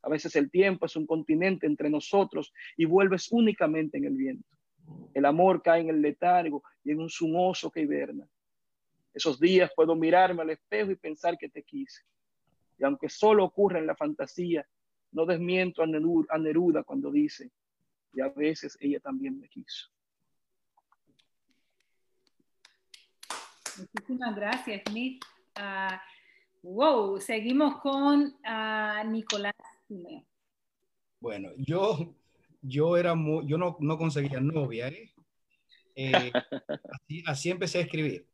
Speaker 1: A veces el tiempo es un continente entre nosotros y vuelves únicamente en el viento. El amor cae en el letargo y en un zumoso que hiberna. Esos días puedo mirarme al espejo y pensar que te quise. Y aunque solo ocurra en la fantasía, no desmiento a Neruda cuando dice, y a veces ella también me quiso.
Speaker 2: Muchísimas gracias, Nick. Ah, wow, seguimos con uh, Nicolás.
Speaker 4: Bueno, yo, yo era muy, yo no, no conseguía novia, ¿eh? Eh, así, así, empecé a escribir.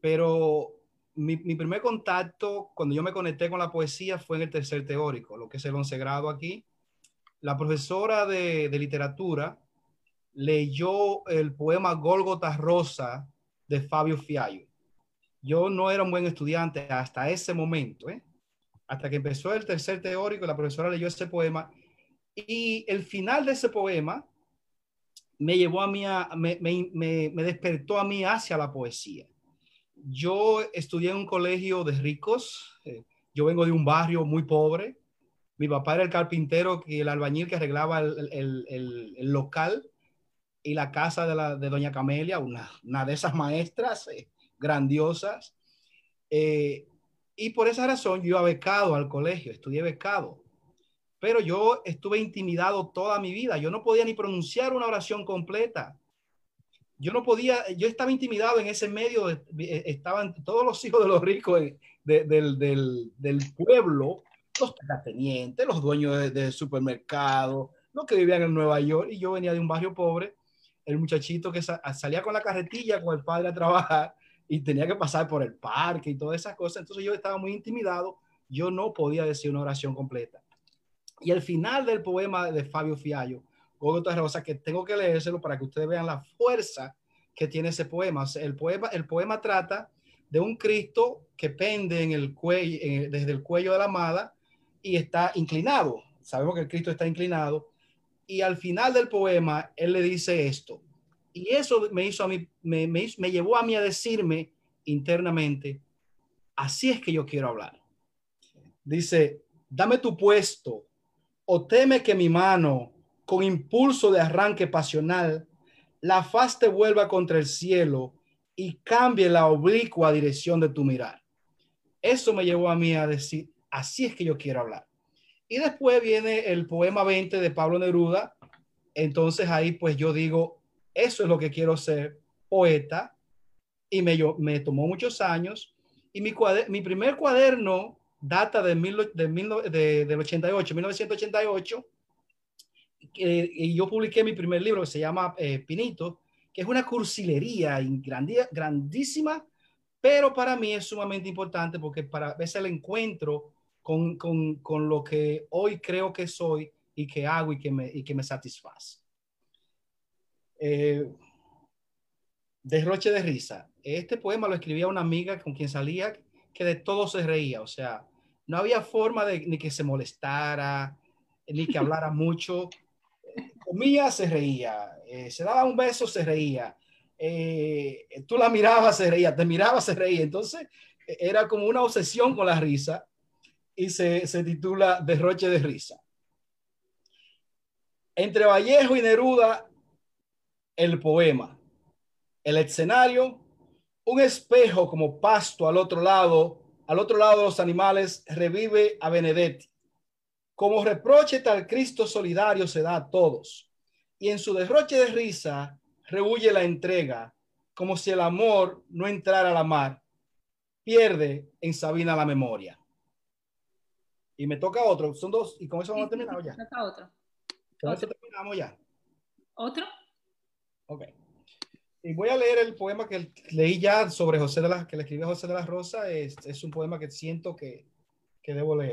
Speaker 4: Pero mi, mi, primer contacto, cuando yo me conecté con la poesía, fue en el tercer teórico, lo que es el once grado aquí. La profesora de, de literatura leyó el poema Gólgota Rosa de Fabio Fiallo. Yo no era un buen estudiante hasta ese momento, ¿eh? Hasta que empezó el tercer teórico, la profesora leyó ese poema y el final de ese poema me llevó a mí, a, me, me, me, despertó a mí hacia la poesía. Yo estudié en un colegio de ricos, eh, yo vengo de un barrio muy pobre, mi papá era el carpintero, y el albañil que arreglaba el, el, el, el local y la casa de, la, de doña Camelia, una, una de esas maestras eh, grandiosas. Eh, y por esa razón yo iba becado al colegio, estudié becado. Pero yo estuve intimidado toda mi vida. Yo no podía ni pronunciar una oración completa. Yo no podía, yo estaba intimidado en ese medio, eh, estaban todos los hijos de los ricos del, del, del, pueblo, los terratenientes, los dueños de, de supermercados, los que vivían en Nueva York, y yo venía de un barrio pobre, el muchachito que salía con la carretilla con el padre a trabajar y tenía que pasar por el parque y todas esas cosas. Entonces yo estaba muy intimidado, yo no podía decir una oración completa. Y el final del poema de Fabio Fiallo, Gógota Rosa, que tengo que leérselo para que ustedes vean la fuerza que tiene ese poema. el poema, el poema trata de un Cristo que pende en el cuello, desde el cuello de la amada y está inclinado. Sabemos que el Cristo está inclinado. Y al final del poema, él le dice esto, y eso me hizo a mí, me, llevó a mí a decirme internamente, así es que yo quiero hablar. Dice, dame tu puesto o teme que mi mano, con impulso de arranque pasional, la faz te vuelva contra el cielo y cambie la oblicua dirección de tu mirar. Eso me llevó a mí a decir, así es que yo quiero hablar. Y después viene el poema 20 de Pablo Neruda. Entonces ahí pues yo digo, eso es lo que quiero ser, poeta, y me, yo, me tomó muchos años. Y mi, mi primer cuaderno data de, mil, de, mil, de del 88, 1988, y yo publiqué mi primer libro que se llama eh, Pinito, que es una cursilería grandísima, pero para mí es sumamente importante porque para veces el encuentro con, con, con, lo que hoy creo que soy y que hago y que me, y que me satisface. Eh, derroche de risa. Este poema lo escribía una amiga con quien salía que de todo se reía, o sea, no había forma de ni que se molestara, ni que hablara mucho. Comía, se reía, eh, se daba un beso, se reía. Eh, tú la mirabas, se reía, te miraba, se reía. Entonces, era como una obsesión con la risa y se, se titula Derroche de risa. Entre Vallejo y Neruda el poema, el escenario, un espejo como pasto al otro lado, al otro lado de los animales, revive a Benedetti. Como reproche tal Cristo solidario se da a todos. Y en su derroche de risa rehuye la entrega, como si el amor no entrara a la mar. Pierde en Sabina la memoria. Y me toca otro, son dos, y con eso vamos a terminar ya.
Speaker 2: Toca otro.
Speaker 4: Con eso terminamos ya.
Speaker 2: ¿Otro?
Speaker 4: Ok. Y voy a leer el poema que leí ya sobre José de la, que le escribió José de la Rosa. Es, es un poema que siento que, que debo leer.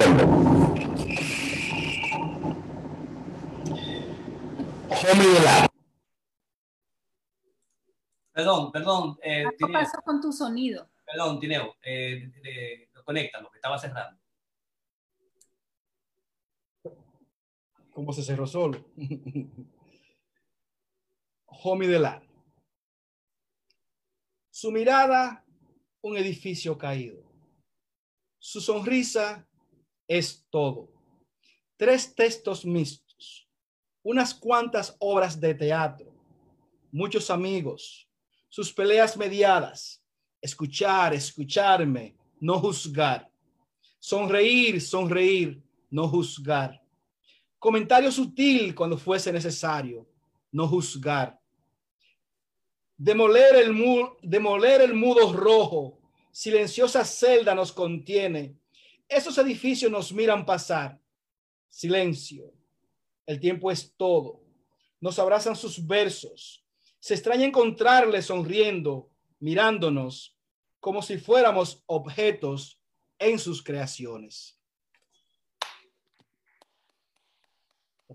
Speaker 3: Perdón, perdón. Eh,
Speaker 2: ¿Qué pasó con tu sonido?
Speaker 3: Perdón, Tineo. Eh, eh, conéctalo, que estaba cerrando.
Speaker 4: ¿Cómo se cerró solo? Homidelar. Su mirada, un edificio caído. Su sonrisa es todo. Tres textos mixtos, unas cuantas obras de teatro, muchos amigos, sus peleas mediadas, escuchar, escucharme, no juzgar, sonreír, sonreír, no juzgar, comentario sutil cuando fuese necesario, no juzgar, Demoler el, demoler el mudo rojo, silenciosa celda nos contiene. Esos edificios nos miran pasar. Silencio. El tiempo es todo. Nos abrazan sus versos. Se extraña encontrarle sonriendo, mirándonos, como si fuéramos objetos en sus creaciones.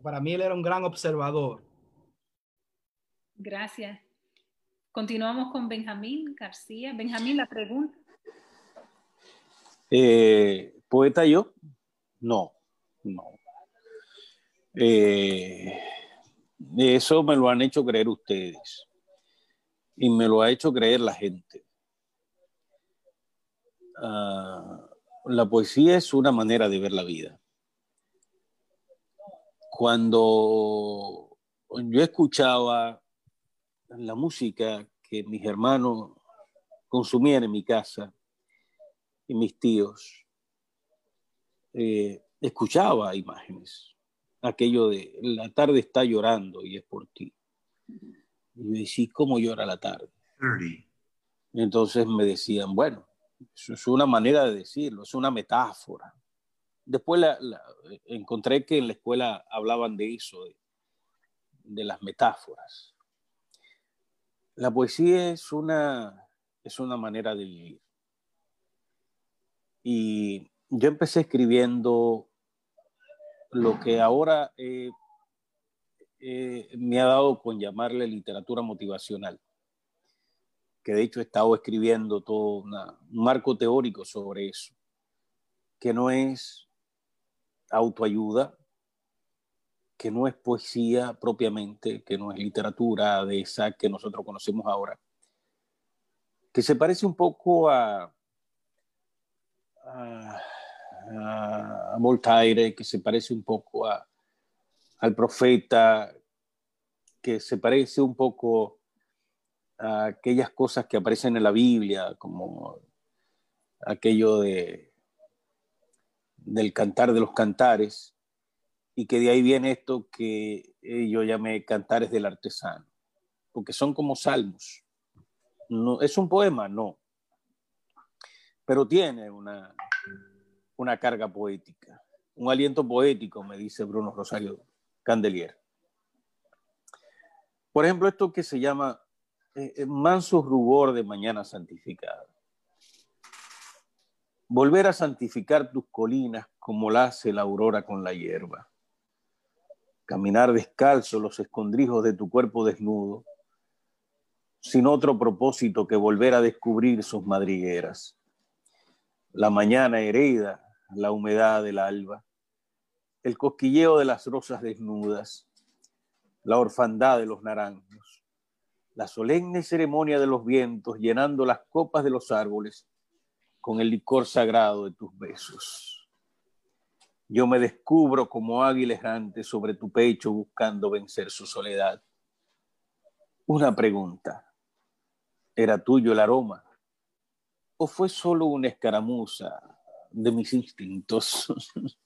Speaker 4: Para mí él era un gran observador.
Speaker 2: Gracias. Continuamos con Benjamín García. Benjamín, la pregunta.
Speaker 5: Eh, ¿Poeta yo? No, no. Eh, eso me lo han hecho creer ustedes y me lo ha hecho creer la gente. Ah, la poesía es una manera de ver la vida. Cuando yo escuchaba la música que mis hermanos consumían en mi casa y mis tíos, eh, escuchaba imágenes, aquello de la tarde está llorando y es por ti. Y yo decía, ¿cómo llora la tarde? Entonces me decían, bueno, eso es una manera de decirlo, es una metáfora. Después encontré que en la escuela hablaban de eso, de las metáforas. La poesía es una, es una manera de vivir. Y yo empecé escribiendo lo que ahora me ha dado con llamarle literatura motivacional, que de hecho he estado escribiendo todo un marco teórico sobre eso, que no es autoayuda, que no es poesía propiamente, que no es literatura de esa que nosotros conocemos ahora, que se parece un poco a, Voltaire, que se parece un poco al profeta, que se parece un poco a aquellas cosas que aparecen en la Biblia, como aquello de, del cantar de los cantares, y que de ahí viene esto que eh, yo llamé Cantares del Artesano, porque son como salmos. No, ¿Es un poema? No. Pero tiene una, una carga poética, un aliento poético, me dice Bruno Rosario Candelier. Por ejemplo, esto que se llama eh, eh, manso rubor de mañana santificada. Volver a santificar tus colinas como la hace la aurora con la hierba caminar descalzo los escondrijos de tu cuerpo desnudo, sin otro propósito que volver a descubrir sus madrigueras. La mañana hereda la humedad del alba, el cosquilleo de las rosas desnudas, la orfandad de los naranjos, la solemne ceremonia de los vientos llenando las copas de los árboles con el licor sagrado de tus besos. Yo me descubro como águila errante sobre tu pecho buscando vencer su soledad. Una pregunta. ¿Era tuyo el aroma? ¿O fue solo una escaramuza de mis instintos?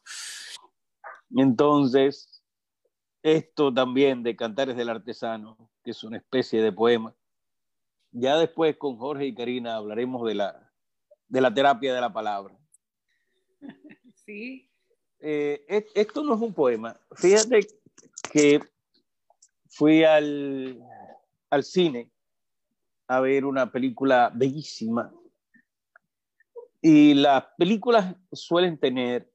Speaker 5: Entonces, esto también de Cantares del Artesano, que es una especie de poema. Ya después con Jorge y Karina hablaremos de la, de la terapia de la palabra.
Speaker 2: Sí,
Speaker 5: eh, esto no es un poema. Fíjate que fui al, al cine a ver una película bellísima y las películas suelen tener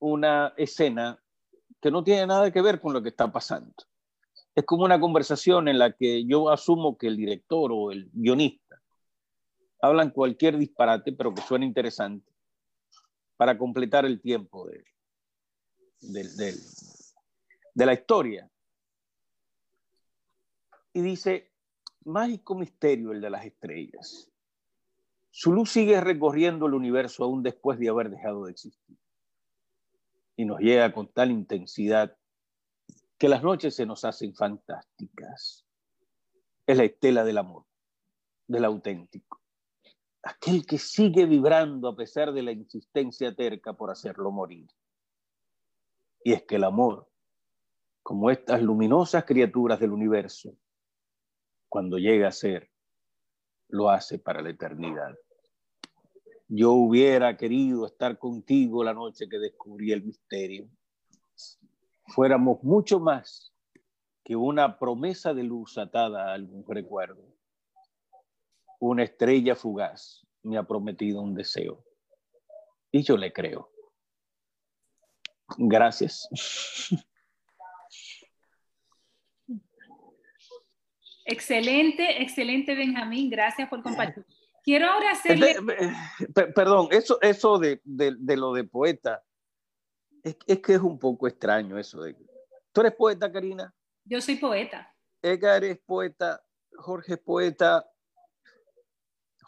Speaker 5: una escena que no tiene nada que ver con lo que está pasando. Es como una conversación en la que yo asumo que el director o el guionista hablan cualquier disparate, pero que suena interesante para completar el tiempo de, de la historia. Y dice, mágico misterio el de las estrellas. Su luz sigue recorriendo el universo aún después de haber dejado de existir. Y nos llega con tal intensidad que las noches se nos hacen fantásticas. Es la estela del amor, del auténtico aquel que sigue vibrando a pesar de la insistencia terca por hacerlo morir. Y es que el amor, como estas luminosas criaturas del universo, cuando llega a ser, lo hace para la eternidad. Yo hubiera querido estar contigo la noche que descubrí el misterio. Fuéramos mucho más que una promesa de luz atada a algún recuerdo. Una estrella fugaz me ha prometido un deseo. Y yo le creo. Gracias.
Speaker 2: Excelente, excelente, Benjamín. Gracias por compartir. Quiero ahora hacerle...
Speaker 5: Perdón, eso, eso de, lo de poeta, es, que es un poco extraño eso de... ¿Tú eres poeta, Karina?
Speaker 2: Yo soy poeta.
Speaker 5: Edgar es poeta, Jorge es poeta,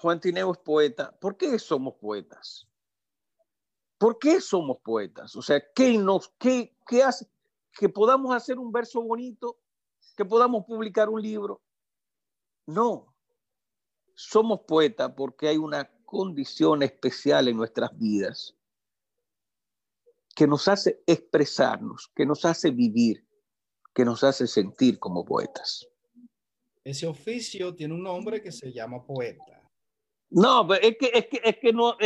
Speaker 5: Juan Tineo es poeta. ¿Por qué somos poetas? ¿Por qué somos poetas? O sea, ¿qué nos, qué, qué hace que podamos hacer un verso bonito, que podamos publicar un libro? No, somos poetas porque hay una condición especial en nuestras vidas que nos hace expresarnos, que nos hace vivir, que nos hace sentir como poetas.
Speaker 4: Ese oficio tiene un nombre que se llama poeta.
Speaker 5: No, es que, es que, es que no,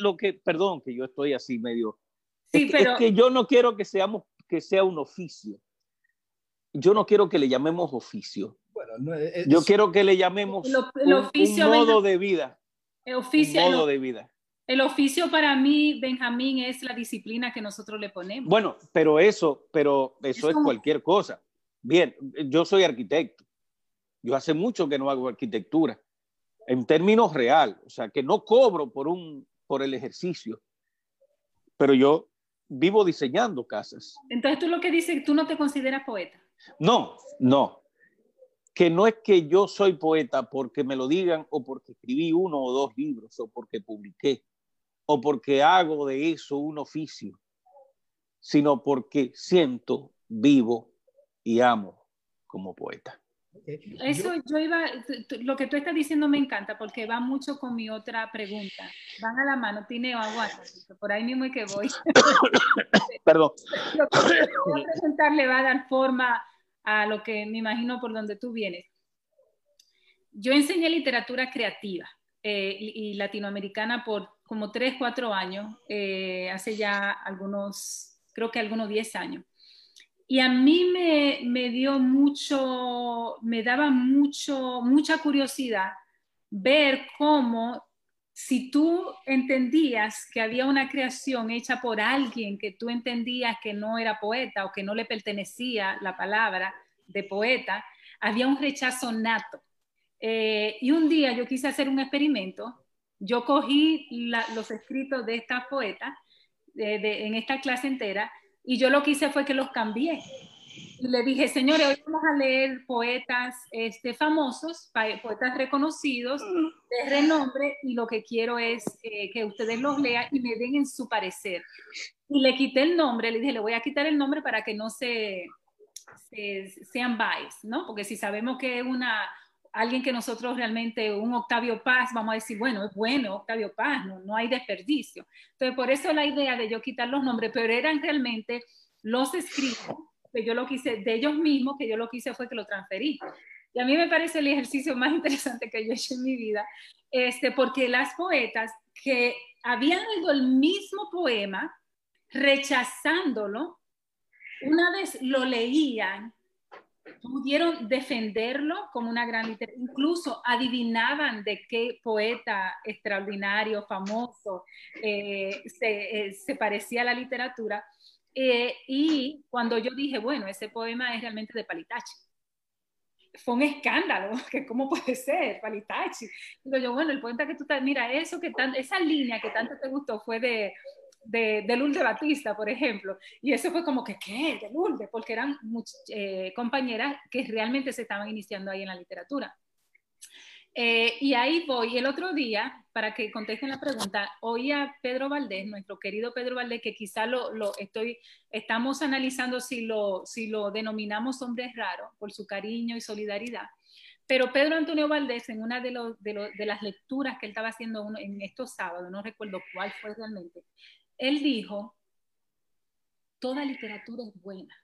Speaker 5: lo que, perdón, que yo estoy así medio.
Speaker 2: Sí,
Speaker 5: es,
Speaker 2: pero...
Speaker 5: es que yo no quiero que seamos, que sea un oficio. Yo no quiero que le llamemos oficio. Yo quiero que le llamemos
Speaker 2: el, oficio,
Speaker 5: un, modo de vida.
Speaker 2: El oficio,
Speaker 5: un modo de vida.
Speaker 2: El oficio para mí, Benjamín, es la disciplina que nosotros le ponemos.
Speaker 5: Bueno, pero eso, pero eso es, cualquier cosa. Bien, yo soy arquitecto. Yo hace mucho que no hago arquitectura. En términos real, o sea, que no cobro por un por el ejercicio. Pero yo vivo diseñando casas.
Speaker 2: Entonces tú lo que dices, tú no te consideras poeta.
Speaker 5: No, no que no es que yo soy poeta porque me lo digan o porque escribí uno o dos libros o porque publiqué o porque hago de eso un oficio, sino porque siento, vivo y amo como poeta.
Speaker 2: Eso yo iba, lo que tú estás diciendo me encanta porque va mucho con mi otra pregunta. Van a la mano, tiene agua, por ahí mismo es que voy.
Speaker 5: Perdón.
Speaker 2: Lo que voy a presentar le va a dar forma a lo que me imagino por donde tú vienes. Yo enseñé literatura creativa eh, y, latinoamericana por como 3, 4 años, eh, hace ya algunos, creo que algunos 10 años. Y a mí me, me dio mucho, me daba mucho, mucha curiosidad ver cómo si tú entendías que había una creación hecha por alguien que tú entendías que no era poeta o que no le pertenecía la palabra de poeta, había un rechazo nato. Eh, y un día yo quise hacer un experimento, yo cogí los escritos de esta poeta en esta clase entera y yo lo que hice fue que los cambié le dije, señores, hoy vamos a leer poetas este, famosos, poetas reconocidos, de renombre, y lo que quiero es eh, que ustedes los lean y me den en su parecer. Y le quité el nombre, le dije, le voy a quitar el nombre para que no se, sean bias, ¿no? Porque si sabemos que es una, alguien que nosotros realmente, un Octavio Paz, vamos a decir, bueno, es bueno Octavio Paz, no, no hay desperdicio. Entonces, por eso la idea de yo quitar los nombres, pero eran realmente los escritos que yo lo quise, de ellos mismos, que yo lo quise fue que lo transferí. Y a mí me parece el ejercicio más interesante que yo he hecho en mi vida, este, porque las poetas que habían leído el mismo poema, rechazándolo, una vez lo leían, pudieron defenderlo como una gran literatura, incluso adivinaban de qué poeta extraordinario, famoso, eh, se, eh, se parecía a la literatura, eh, y cuando yo dije, bueno, ese poema es realmente de Palitachi, fue un escándalo, que cómo puede ser Palitachi. Digo yo, bueno, el poeta que tú estás, mira, eso que tan, esa línea que tanto te gustó fue de, de, de Lourdes Batista, por ejemplo. Y eso fue como que, ¿qué? De Lourdes, porque eran eh, compañeras que realmente se estaban iniciando ahí en la literatura. Eh, y ahí voy. El otro día, para que contesten la pregunta, oí a Pedro Valdés, nuestro querido Pedro Valdés, que quizá lo, lo, estoy, estamos analizando si lo, si lo denominamos hombre raro por su cariño y solidaridad. Pero Pedro Antonio Valdés, en una de, de, de las lecturas que él estaba haciendo uno, en estos sábados, no recuerdo cuál fue realmente, él dijo, toda literatura es buena,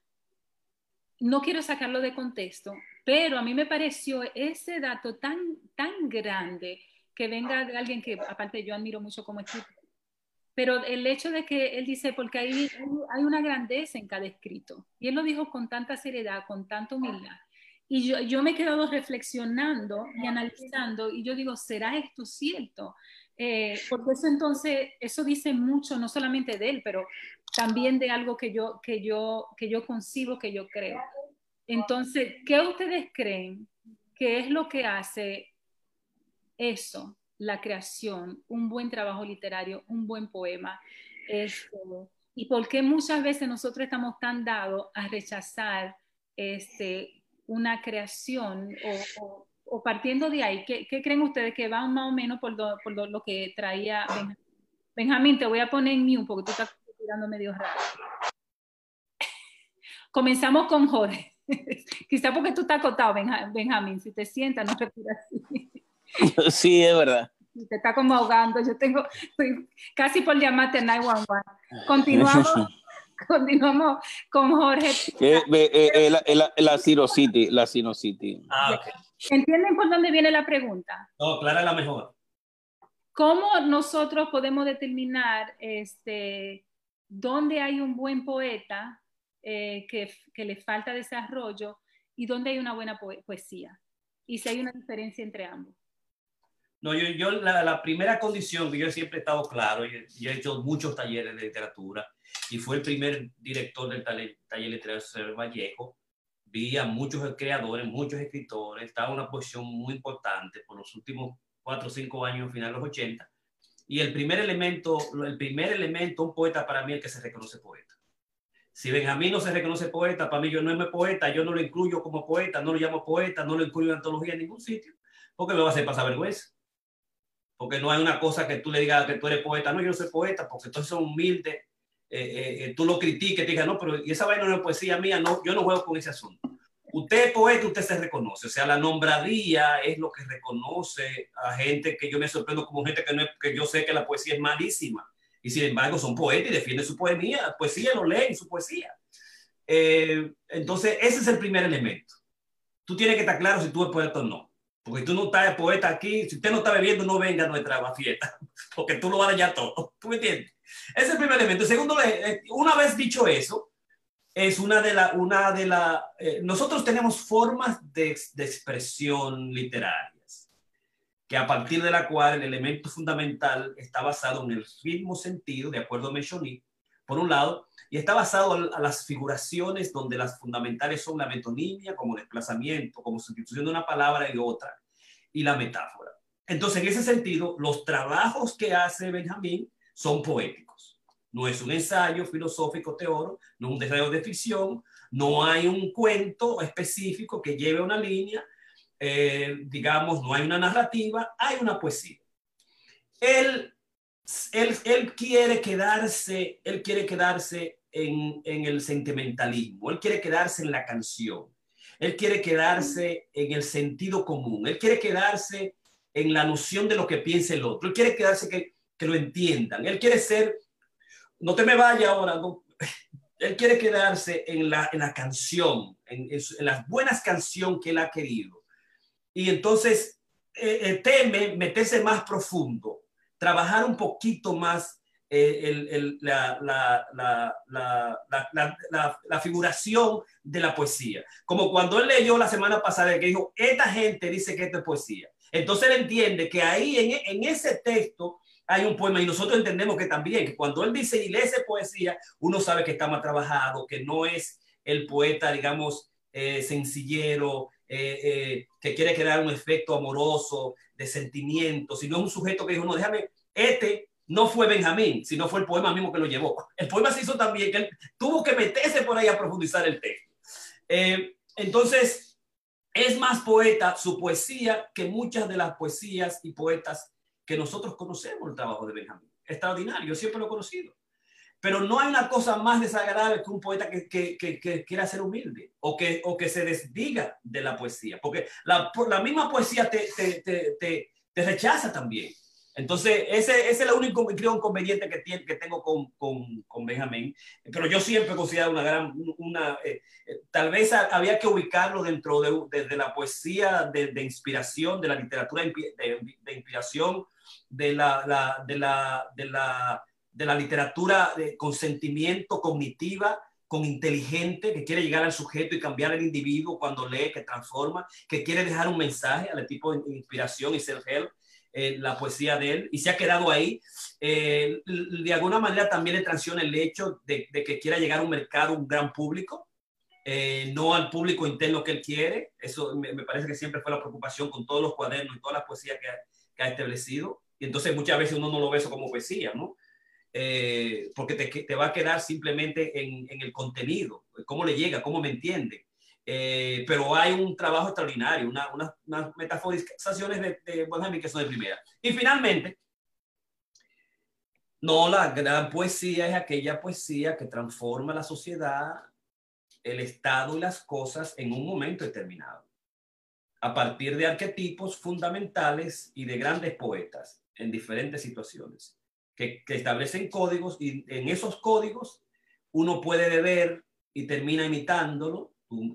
Speaker 2: no quiero sacarlo de contexto, pero a mí me pareció ese dato tan, tan grande que venga alguien que, aparte, yo admiro mucho como escritor. Pero el hecho de que él dice, porque hay, hay una grandeza en cada escrito, y él lo dijo con tanta seriedad, con tanta humildad. Y yo, yo me he quedado reflexionando y analizando, y yo digo, ¿será esto cierto? Eh, porque eso entonces, eso dice mucho, no solamente de él, pero también de algo que yo, que yo, que yo concibo, que yo creo. Entonces, ¿qué ustedes creen que es lo que hace eso, la creación, un buen trabajo literario, un buen poema? Este, y por qué muchas veces nosotros estamos tan dados a rechazar este, una creación o, o, partiendo de ahí, ¿qué, ¿qué, creen ustedes que van más o menos por lo, por lo, que traía Benjamín? Benjamín, te voy a poner en mute porque tú estás tirando medio raro. Comenzamos con Jorge. Quizá porque tú estás acotado, Benjamín. Si te sientas, no respiras así.
Speaker 5: Sí, es verdad.
Speaker 2: Te está como ahogando. Yo tengo, estoy casi por llamarte 911. Continuamos. Continuamos con Jorge.
Speaker 5: Eh, eh, eh, la, la, la City, la City.
Speaker 3: Ah, okay.
Speaker 2: ¿Entienden por dónde viene la pregunta?
Speaker 3: No, clara la mejor.
Speaker 2: ¿Cómo nosotros podemos determinar este, dónde hay un buen poeta eh, que, que, le falta desarrollo y dónde hay una buena poesía? Y si hay una diferencia entre ambos.
Speaker 3: No, yo, yo la, la, primera condición que yo siempre he estado claro, y, he hecho muchos talleres de literatura, y fue el primer director del taller, taller literario Vallejo, vi a muchos creadores, muchos escritores, estaba en una posición muy importante por los últimos cuatro o cinco años, final de los 80, y el primer elemento, el primer elemento, un poeta para mí, es que se reconoce poeta. Si Benjamín no se reconoce poeta, para mí yo no es poeta, yo no lo incluyo como poeta, no lo llamo poeta, no lo incluyo en antología en ningún sitio, porque me va a hacer pasar vergüenza. Porque no hay una cosa que tú le digas que tú eres poeta, no, yo no soy poeta, porque entonces son humildes, eh, eh, eh, tú lo critiques, te digas, no, pero y esa vaina no es poesía mía, no, yo no juego con ese asunto. Usted es poeta, usted se reconoce, o sea, la nombradía es lo que reconoce a gente que yo me sorprendo como gente que, no es, que yo sé que la poesía es malísima y sin embargo son poetas y defienden su poesía, poesía lo leen, su poesía. Eh, entonces, ese es el primer elemento. Tú tienes que estar claro si tú eres poeta o no. Porque tú no estás poeta aquí, si usted no está bebiendo, no venga a nuestra fiesta, porque tú lo vas a dañar todo. ¿Tú me entiendes? Ese es el primer elemento. Segundo, eh, una vez dicho eso, es una de las, una de la, eh, nosotros tenemos formas de, de expresión literaria que a partir de la cual el elemento fundamental está basado en el mismo sentido, de acuerdo a Mechoni, por un lado, y está basado a las figuraciones donde las fundamentales son la metonimia como desplazamiento, como sustitución de una palabra y otra, y la metáfora. Entonces, en ese sentido, los trabajos que hace Benjamín son poéticos. No es un ensayo filosófico teórico, no un ensayo de ficción, no hay un cuento específico que lleve una línea, eh, digamos, no hay una narrativa, hay una poesía. Él, él, él quiere quedarse, él quiere quedarse en, en, el sentimentalismo, él quiere quedarse en la canción, él quiere quedarse en el sentido común, él quiere quedarse en la noción de lo que piensa el otro, él quiere quedarse que, que lo entiendan, él quiere ser, no te me vayas ahora, no, él quiere quedarse en la, en la canción, en, en las buenas canciones que él ha querido. Y entonces eh, eh, teme meterse más profundo, trabajar un poquito más el, el, la, la, la, la, figuración de la poesía. Como cuando él leyó la semana pasada que dijo, esta gente dice que esto es poesía. Entonces él entiende que ahí en, en ese texto hay un poema y nosotros entendemos que también, que cuando él dice y lee poesía, uno sabe que está más trabajado, que no es el poeta, digamos, sencillero, eh, eh, que quiere crear un efecto amoroso, de sentimiento, sino es un sujeto que dijo, no, déjame, este no fue Benjamín, sino fue el poema mismo que lo llevó. El poema se hizo también, que él tuvo que meterse por ahí a profundizar el texto. Eh, entonces, es más poeta su poesía que muchas de las poesías y poetas que nosotros conocemos el trabajo de Benjamín. Extraordinario, siempre lo he conocido. Pero no hay una cosa más desagradable que un poeta que, que, que, quiera ser humilde o que, o que se desdiga de la poesía, porque la, la misma poesía te, te, te, te, rechaza también. Entonces, ese, es el único creo, inconveniente que, tiene, que tengo con, con, con Benjamín. Pero yo siempre considero una gran, una, eh, eh, tal vez había que ubicarlo dentro de, de, la poesía de, inspiración, de la literatura de, inspiración, de la, la, la, la, de la literatura de consentimiento cognitiva, con inteligente, que quiere llegar al sujeto y cambiar al individuo cuando lee, que transforma, que quiere dejar un mensaje al tipo de inspiración y self-help eh, la poesía de él y se ha quedado ahí. Eh, de alguna manera también le transiciona el hecho de, que quiera llegar a un mercado, un gran público, eh, no al público interno que él quiere. Eso me, parece que siempre fue la preocupación con todos los cuadernos y todas las poesías que ha, establecido. Y entonces muchas veces uno no lo ve eso como poesía, ¿no? porque te, va a quedar simplemente en, en, el contenido, cómo le llega, cómo me entiende. Eh, pero hay un trabajo extraordinario, unas una, una metaforizaciones de, de Benjamin que son de primera. Y finalmente, no, la gran poesía es aquella poesía que transforma la sociedad, el estado y las cosas en un momento determinado, a partir de arquetipos fundamentales y de grandes poetas en diferentes situaciones, que establecen códigos y en esos códigos uno puede beber y termina imitándolo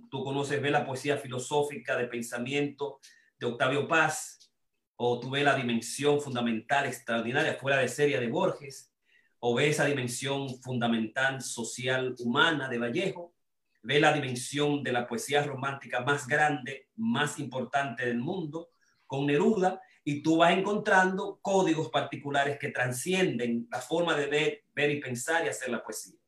Speaker 3: Tú, conoces, ves la poesía filosófica de pensamiento de Octavio Paz, o tú ves la dimensión fundamental extraordinaria fuera de serie de Borges, o ves esa dimensión fundamental social humana de Vallejo, ves la dimensión de la poesía romántica más grande, más importante del mundo, con Neruda, y tú vas encontrando códigos particulares que transcienden la forma de ver, ver y pensar y hacer la poesía.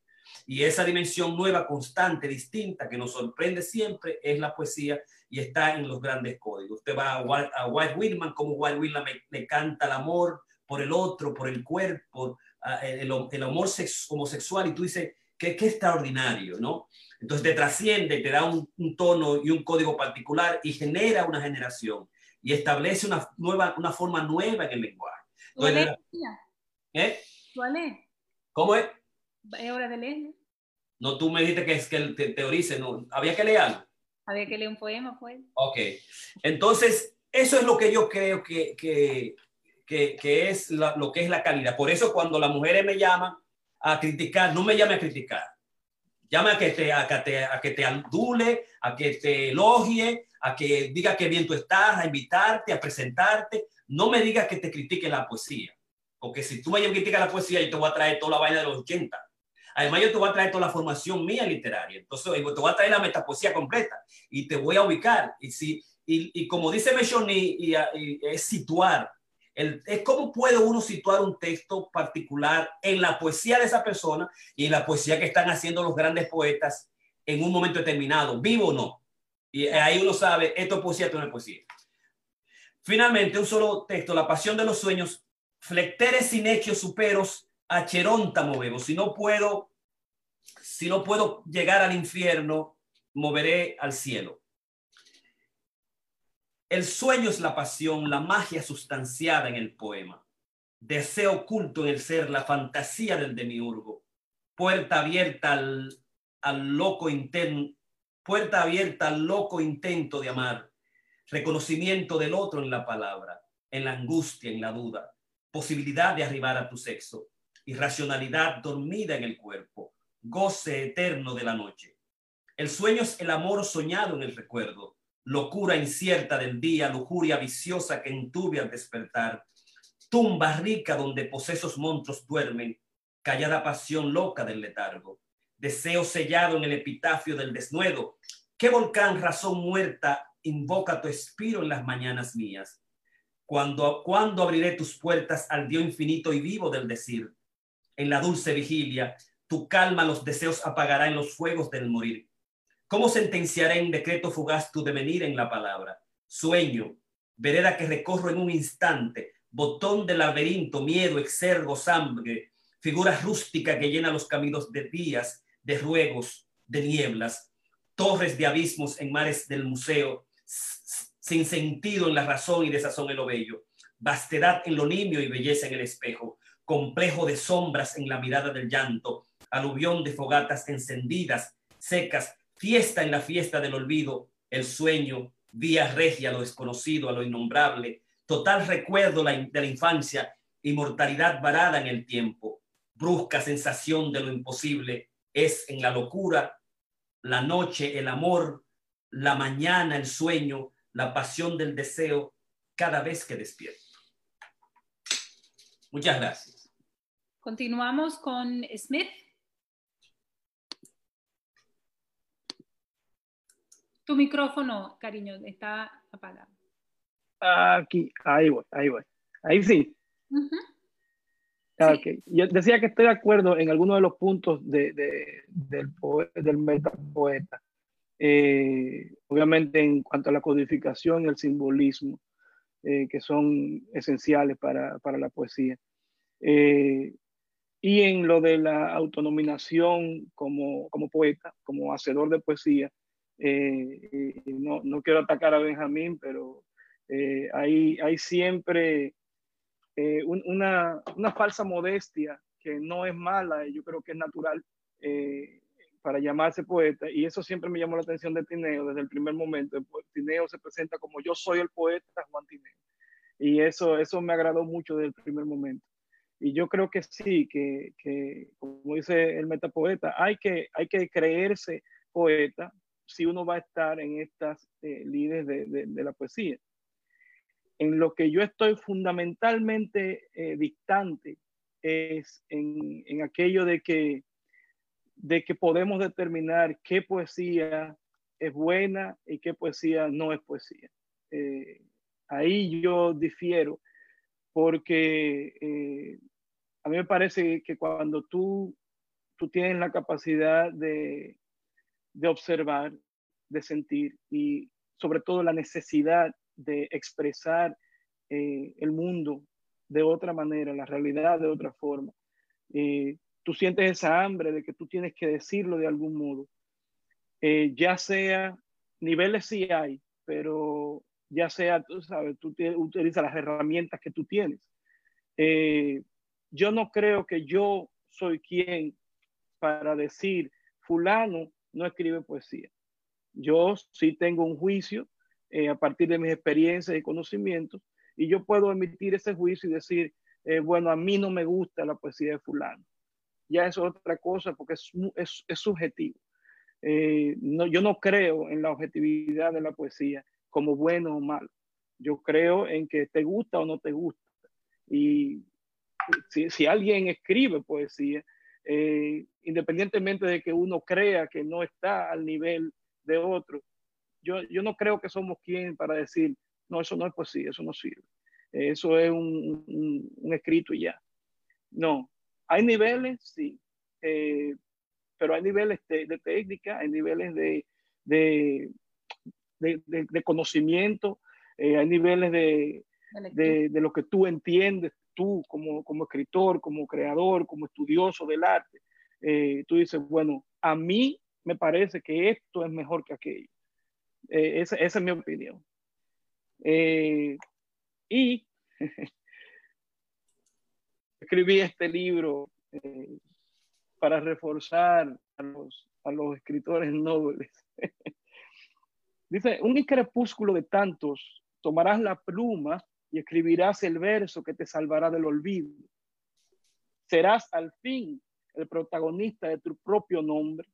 Speaker 3: Y esa dimensión nueva, constante, distinta, que nos sorprende siempre, es la poesía y está en los grandes códigos. Usted va a, White Whitman, como White Whitman me, canta el amor por el otro, por el cuerpo, el, el amor homosexual, y tú dices, qué, qué extraordinario, ¿no? Entonces te trasciende, te da un, tono y un código particular y genera una generación y establece una, nueva, una forma nueva en el lenguaje.
Speaker 2: ¿Cuál es? ¿Eh? ¿Cuál es?
Speaker 3: ¿Cómo es?
Speaker 2: Es hora de leer.
Speaker 3: No, tú me dijiste que es que te teorice, no. Había que leer
Speaker 2: Había que leer un poema, pues.
Speaker 3: Ok. Entonces, eso es lo que yo creo que, que, que, es lo que es la calidad. Por eso cuando las mujeres me llaman a criticar, no me llame a criticar. Llame a que te, a que te, a que te adule, a que te elogie, a que diga que bien tú estás, a invitarte, a presentarte. No me digas que te critique la poesía. Porque si tú me criticas la poesía, yo te voy a traer toda la vaina de los 80 Además, yo te voy a traer toda la formación mía literaria. Entonces, te voy a traer la metapoesía completa y te voy a ubicar. Y, si, y, como dice Mechoni, y, es situar. El, es cómo puede uno situar un texto particular en la poesía de esa persona y en la poesía que están haciendo los grandes poetas en un momento determinado, vivo o no. Y ahí uno sabe, esto es poesía, esto no es poesía. Finalmente, un solo texto, La pasión de los sueños, flecteres sin hechos superos, a Cheronta movemos. Si no puedo, si no puedo llegar al infierno, moveré al cielo. El sueño es la pasión, la magia sustanciada en el poema. Deseo oculto en el ser, la fantasía del demiurgo. Puerta abierta al, al loco intento, puerta abierta al loco intento de amar. Reconocimiento del otro en la palabra, en la angustia, en la duda. Posibilidad de arribar a tu sexo racionalidad dormida en el cuerpo, goce eterno de la noche. El sueño es el amor soñado en el recuerdo, locura incierta del día, lujuria viciosa que entube al despertar, tumba rica donde posesos monstruos duermen, callada pasión loca del letargo, deseo sellado en el epitafio del desnudo. ¿Qué volcán razón muerta invoca tu espiro en las mañanas mías? Cuando, cuando abriré tus puertas al Dios infinito y vivo del decir, en la dulce vigilia, tu calma los deseos apagará en los fuegos del morir. ¿Cómo sentenciaré en decreto fugaz tu devenir en la palabra? Sueño, vereda que recorro en un instante, botón de laberinto, miedo, exergo, sangre, figura rústica que llena los caminos de días, de ruegos, de nieblas, torres de abismos en mares del museo, sin sentido en la razón y desazón en lo bello, vastedad en lo nimio y belleza en el espejo, complejo de sombras en la mirada del llanto, aluvión de fogatas encendidas, secas, fiesta en la fiesta del olvido, el sueño, vía regia lo desconocido, a lo innombrable, total recuerdo de la infancia inmortalidad varada en el tiempo, brusca sensación de lo imposible, es en la locura, la noche, el amor, la mañana, el sueño, la pasión del deseo, cada vez que despierto. Muchas gracias.
Speaker 2: Continuamos con Smith. Tu micrófono, cariño, está apagado.
Speaker 1: Aquí, ahí voy, ahí voy. Ahí sí. Yo decía que estoy de acuerdo en algunos de los puntos de, del, del metapoeta. Eh, obviamente en cuanto a la codificación y el simbolismo, eh, que son esenciales para, para la poesía. Eh, y en lo de la autonominación como, como poeta, como hacedor de poesía, no, no, quiero atacar a Benjamín, pero hay, hay siempre eh, una, una, falsa modestia que no es mala, yo creo que es natural eh, para llamarse poeta, y eso siempre me llamó la atención de Tineo desde el primer momento. Tineo se presenta como yo soy el poeta Juan Tineo, y eso, eso me agradó mucho desde el primer momento. Y yo creo que sí, que, que como dice el metapoeta, hay que, hay que creerse poeta si uno va a estar en estas eh, líderes de, de, de la poesía en lo que yo estoy fundamentalmente eh, distante es en, en, aquello de que, de que podemos determinar qué poesía es buena y qué poesía no es poesía. Eh, ahí yo difiero porque eh, a mí me parece que cuando tú, tú tienes la capacidad de, de observar, de sentir y sobre todo la necesidad de expresar eh, el mundo de otra manera, la realidad de otra forma. Eh, tú sientes esa hambre de que tú tienes que decirlo de algún modo. Eh, ya sea, niveles sí hay, pero ya sea, tú sabes, tú utilizas las herramientas que tú tienes. Yo no creo que yo soy quien para decir, fulano no escribe poesía. Yo sí tengo un juicio eh, a partir de mis experiencias y conocimientos, y yo puedo emitir ese juicio y decir, eh, bueno, a mí no me gusta la poesía de fulano. Ya es otra cosa porque es, es, es subjetivo. Eh, yo no creo en la objetividad de la poesía como bueno o malo. Yo creo en que te gusta o no te gusta. Y si, si alguien escribe poesía, independientemente de que uno crea que no está al nivel de otro, yo, yo no creo que somos quien para decir, no, eso no es poesía, eso no sirve. Eso es un, un, escrito y ya. No, hay niveles, sí, eh, pero hay niveles de, de, técnica, hay niveles de, de, de conocimiento, eh, hay niveles de, de, lo que tú entiendes, tú como, como escritor, como creador, como estudioso del arte. Eh, tú dices, bueno, a mí me parece que esto es mejor que aquello. Eh, esa, es mi opinión. Eh, y escribí este libro para reforzar a los, a los escritores nobles. Dice, un crepúsculo de tantos, tomarás la pluma y escribirás el verso que te salvará del olvido. Serás al fin el protagonista de tu propio nombre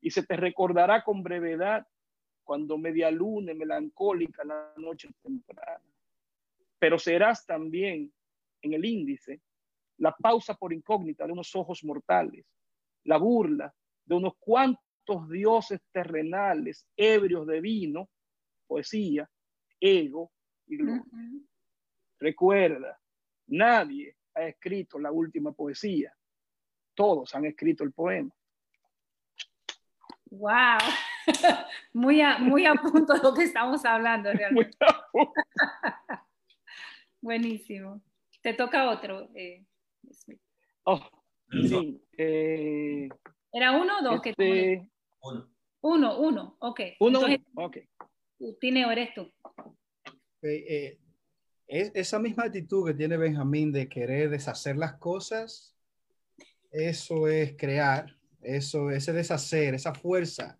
Speaker 1: y se te recordará con brevedad cuando media luna melancólica la noche temprana. Pero serás también en el índice la pausa por incógnita de unos ojos mortales, la burla de unos cuantos dioses terrenales ebrios de vino, poesía, ego y gloria. Recuerda, nadie ha escrito la última poesía, todos han escrito el poema.
Speaker 2: Wow. muy, a, muy a punto de lo que estamos hablando realmente. Buenísimo. Te toca otro. Eh,
Speaker 1: oh, sí. Eh,
Speaker 2: ¿Era uno o dos?
Speaker 1: Este...
Speaker 2: Uno. Uno, uno, ok.
Speaker 1: Uno, Entonces,
Speaker 2: ok. Tiene, eres tú.
Speaker 4: Eh, es, esa misma actitud que tiene Benjamín de querer deshacer las cosas, eso es crear, eso, ese deshacer, esa fuerza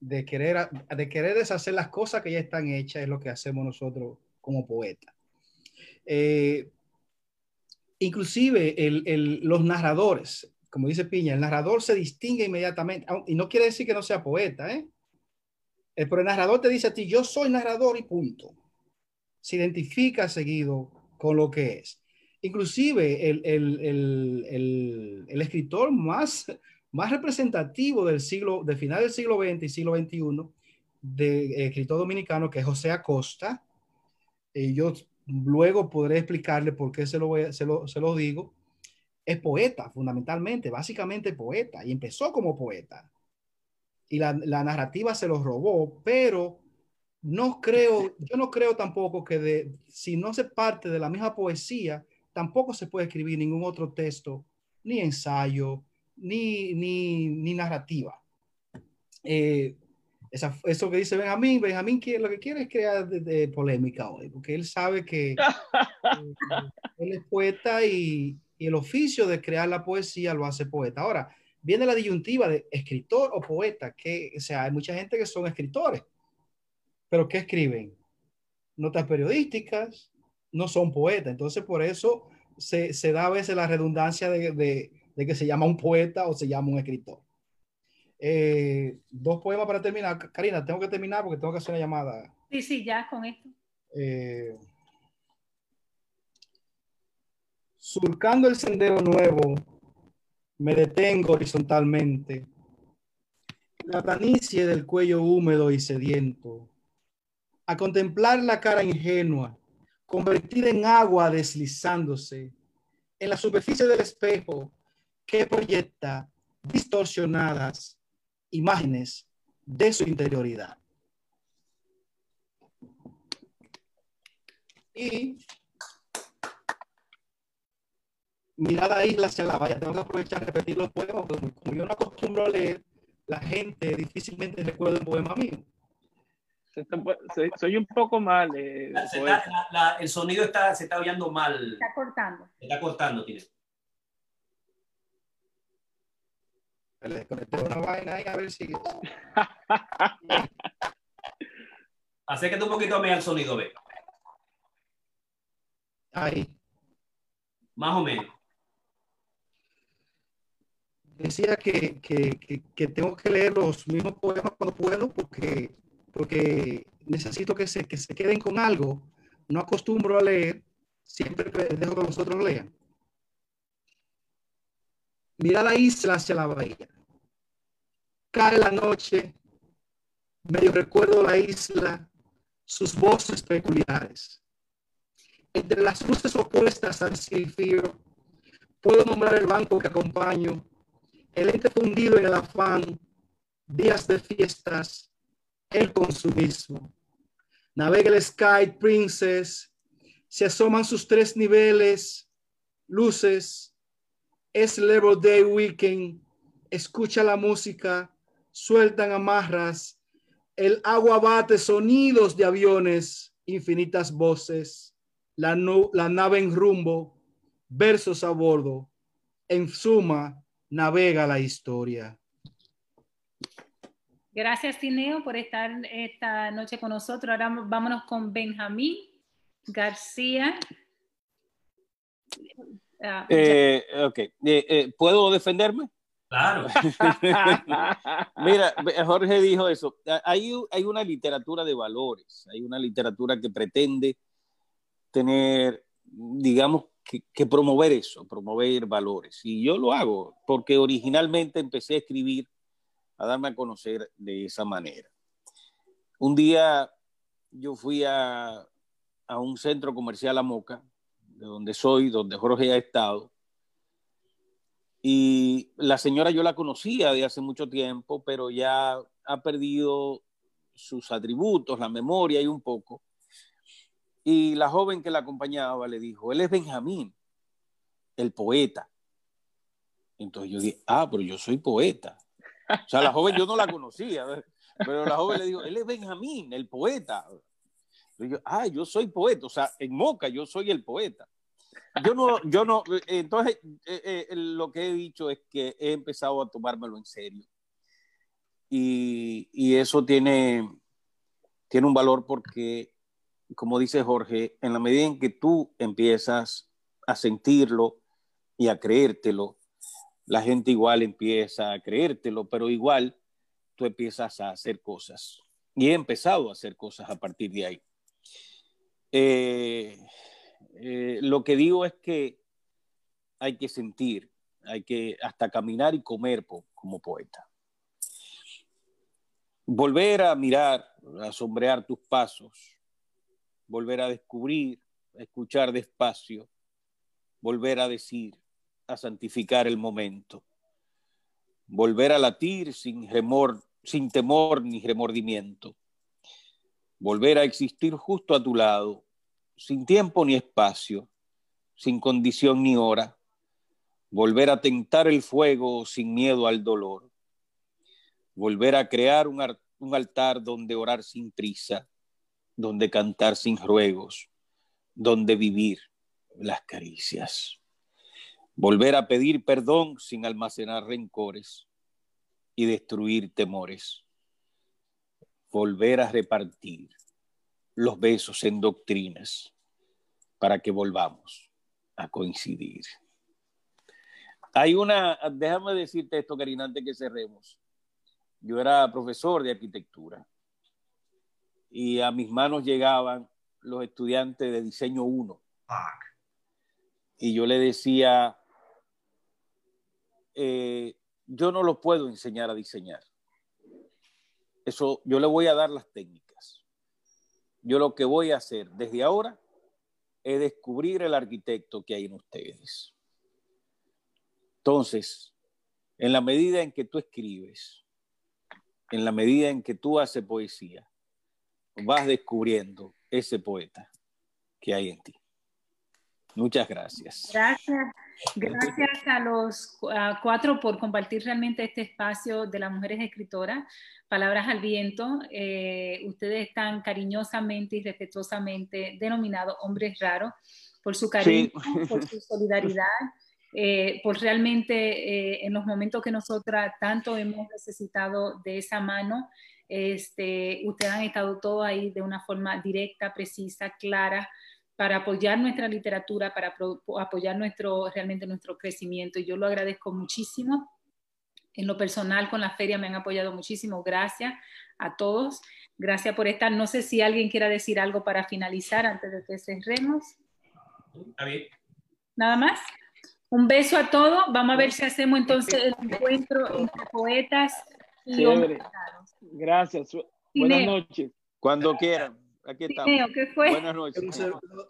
Speaker 4: de querer, de querer deshacer las cosas que ya están hechas es lo que hacemos nosotros como poetas. Eh, inclusive los narradores, como dice Piña, el narrador se distingue inmediatamente, y no quiere decir que no sea poeta, ¿eh? eh pero el narrador te dice a ti, yo soy narrador y punto. Se identifica seguido con lo que es. Inclusive el, el escritor más, más representativo del siglo, de final del siglo XX y siglo XXI, de eh, escritor dominicano, que es José Acosta, y yo luego podré explicarle por qué se lo, se lo, se lo digo, es poeta, fundamentalmente, básicamente poeta, y empezó como poeta. Y la, la, narrativa se lo robó, pero no creo, yo no creo tampoco que de, si no se parte de la misma poesía, tampoco se puede escribir ningún otro texto, ni ensayo, ni, ni, ni narrativa. Eh, eso que dice Benjamín, Benjamín lo que quiere es crear de, polémica hoy, porque él sabe que él es poeta y, y, el oficio de crear la poesía lo hace poeta. Ahora, viene la disyuntiva de escritor o poeta, que, o sea, hay mucha gente que son escritores, pero ¿qué escriben? Notas periodísticas, no son poetas, entonces por eso se, se da a veces la redundancia de, de, de que se llama un poeta o se llama un escritor. Eh, dos poemas para terminar. Karina, tengo que terminar porque tengo que hacer una llamada.
Speaker 2: Sí, sí, ya con esto.
Speaker 4: Eh, surcando el sendero nuevo, me detengo horizontalmente. La planicie del cuello húmedo y sediento. A contemplar la cara ingenua, convertida en agua deslizándose en la superficie del espejo que proyecta distorsionadas imágenes de su interioridad. Y mirar la isla hacia la valla. Tengo que aprovechar repetir los poemas, porque como yo no acostumbro a leer, la gente difícilmente recuerda un poema mío.
Speaker 1: Soy, un poco mal. Eh,
Speaker 3: el sonido está, se está oyendo mal.
Speaker 2: Está cortando.
Speaker 3: Se está cortando, tiene.
Speaker 4: Le conecté una vaina y a ver si.
Speaker 3: Acércate un poquito más al sonido, ve.
Speaker 4: Ahí.
Speaker 3: Más o menos.
Speaker 4: Decía que, que, que, tengo que leer los mismos poemas cuando puedo porque, porque necesito que se, que se queden con algo. No acostumbro a leer, siempre dejo que los otros lean. Mira la isla hacia la bahía. Cae la noche, medio recuerdo la isla, sus voces peculiares. Entre las luces opuestas al silfío, puedo nombrar el banco que acompaño, el ente fundido en el afán, días de fiestas, el consumismo. Navega el Sky Princess, se asoman sus tres niveles, luces, es Labor Day Weekend, escucha la música, sueltan amarras, el agua bate sonidos de aviones, infinitas voces, la, la nave en rumbo, versos a bordo, en suma, navega la historia.
Speaker 2: Gracias, Tineo, por estar esta noche con nosotros. Ahora vámonos con Benjamín García.
Speaker 5: Ah, eh, ok, eh, eh, ¿puedo defenderme?
Speaker 3: Claro.
Speaker 5: Mira, Jorge dijo eso. Hay, hay una literatura de valores, hay una literatura que pretende tener, digamos, que, que, promover eso, promover valores. Y yo lo hago porque originalmente empecé a escribir, a darme a conocer de esa manera. Un día yo fui a, a un centro comercial a Moca de donde soy, donde Jorge ha estado. Y la señora yo la conocía de hace mucho tiempo, pero ya ha perdido sus atributos, la memoria y un poco. Y la joven que la acompañaba le dijo, él es Benjamín, el poeta. Entonces yo dije, ah, pero yo soy poeta. O sea, la joven yo no la conocía, pero la joven le dijo, él es Benjamín, el poeta. Yo, ah, yo soy poeta, o sea, en Moca yo soy el poeta. Yo no, yo no, entonces eh, eh, lo que he dicho es que he empezado a tomármelo en serio. Y, y eso tiene, tiene un valor porque, como dice Jorge, en la medida en que tú empiezas a sentirlo y a creértelo, la gente igual empieza a creértelo, pero igual tú empiezas a hacer cosas. Y he empezado a hacer cosas a partir de ahí. Eh, eh, lo que digo es que hay que sentir, hay que hasta caminar y comer como poeta. Volver a mirar, a sombrear tus pasos, volver a descubrir, a escuchar despacio, volver a decir, a santificar el momento, volver a latir sin remor, sin temor ni remordimiento, volver a existir justo a tu lado, sin tiempo ni espacio, sin condición ni hora, volver a tentar el fuego sin miedo al dolor, volver a crear un, un altar donde orar sin prisa, donde cantar sin ruegos, donde vivir las caricias volver a pedir perdón sin almacenar rencores y destruir temores, volver a repartir los besos en doctrinas para que volvamos a coincidir. Hay una, déjame decirte esto, Karina, antes que cerremos. Yo era profesor de arquitectura y a mis manos llegaban los estudiantes de diseño 1. Y yo le decía, eh, yo no lo puedo enseñar a diseñar. Eso, yo le voy a dar las técnicas. Yo lo que voy a hacer desde ahora es descubrir el arquitecto que hay en ustedes. Entonces, en la medida en que tú escribes, en la medida en que tú haces poesía, vas descubriendo ese poeta que hay en ti. Muchas gracias.
Speaker 2: Gracias. Gracias a los cuatro por compartir realmente este espacio de las mujeres escritoras. Palabras al viento. Eh, ustedes están cariñosamente y respetuosamente denominados hombres raros por su cariño, por su solidaridad. Eh, por realmente eh, en los momentos que nosotras tanto hemos necesitado de esa mano, este, ustedes han estado todos ahí de una forma directa, precisa, clara, para apoyar nuestra literatura, para apoyar nuestro, realmente nuestro crecimiento. Y yo lo agradezco muchísimo. En lo personal, con la feria me han apoyado muchísimo. Gracias a todos. Gracias por estar. No sé si alguien quiera decir algo para finalizar antes de que cerremos. Nada más. Un beso a todos. Vamos a ver si hacemos entonces el encuentro entre poetas y hombres.
Speaker 1: Gracias. Buenas noches.
Speaker 5: Cuando quieran. Aquí estamos.
Speaker 2: Buenas
Speaker 4: noches.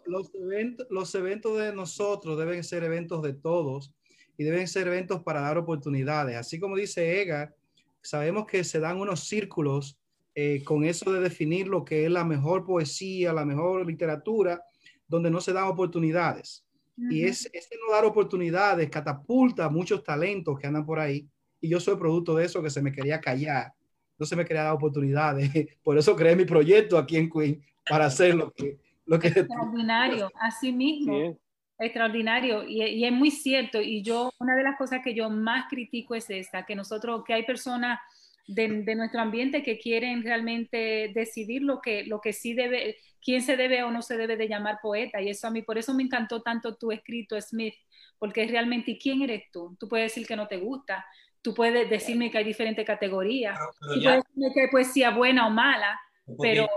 Speaker 4: Los, eventos, los eventos de nosotros deben ser eventos de todos y deben ser eventos para dar oportunidades. Así como dice Ega, sabemos que se dan unos círculos eh, con eso de definir lo que es la mejor poesía, la mejor literatura, donde no se dan oportunidades. Y es, ese no dar oportunidades catapulta muchos talentos que andan por ahí. Y yo soy producto de eso que se me quería callar no se me quería dar oportunidades. Por eso creé mi proyecto aquí en Queen, para hacer lo que... Lo que
Speaker 2: Extraordinario, así mismo. Extraordinario. Y, y, es muy cierto. Y yo, una de las cosas que yo más critico es esta, que nosotros, que hay personas de, de, nuestro ambiente que quieren realmente decidir lo que, lo que sí debe, quién se debe o no se debe de llamar poeta. Y eso a mí, por eso me encantó tanto tu escrito, Smith, porque es realmente, ¿quién eres tú? Tú puedes decir que no te gusta, tú puedes decirme que hay diferentes categorías. Pero, tú puedes decirme que hay poesía buena o mala, pero...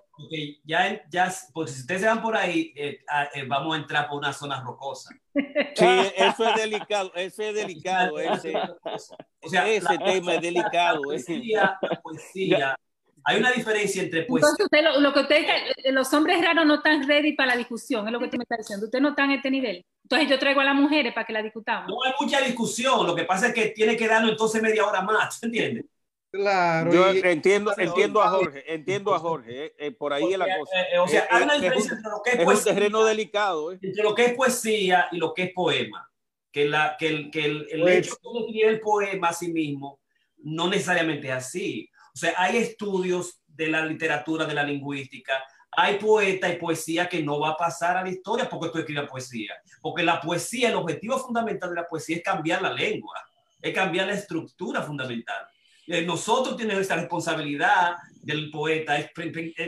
Speaker 3: ya, ya, pues si ustedes se van por ahí, eh, eh, vamos a entrar por una zona rocosa.
Speaker 5: Sí, eso es delicado, eso es delicado. Ese, o sea, ese tema es delicado.
Speaker 3: Poesía, poesía, hay una diferencia entre poesía.
Speaker 2: Entonces, lo, que usted, los hombres raros no están ready para la discusión, es lo que usted me está diciendo. Usted no está en este nivel. Entonces yo traigo a las mujeres para que la discutamos.
Speaker 3: No hay mucha discusión, lo que pasa es que tiene que darnos entonces media hora más, ¿entiendes?
Speaker 5: Claro. Yo entiendo, entiendo a Jorge, entiendo a Jorge, eh, eh, por ahí es la cosa.
Speaker 3: Eh, o sea, hay una diferencia entre lo que es,
Speaker 5: es un terreno delicado.
Speaker 3: Entre lo que es poesía y lo que es poema. Que, la, que el, que el, el pues hecho de escribir el poema a sí mismo no necesariamente es así. O sea, hay estudios de la literatura, de la lingüística, hay poeta y poesía que no va a pasar a la historia porque tú escribes poesía. Porque la poesía, el objetivo fundamental de la poesía es cambiar la lengua, es cambiar la estructura fundamental. Eh, nosotros tenemos esa responsabilidad del poeta, es,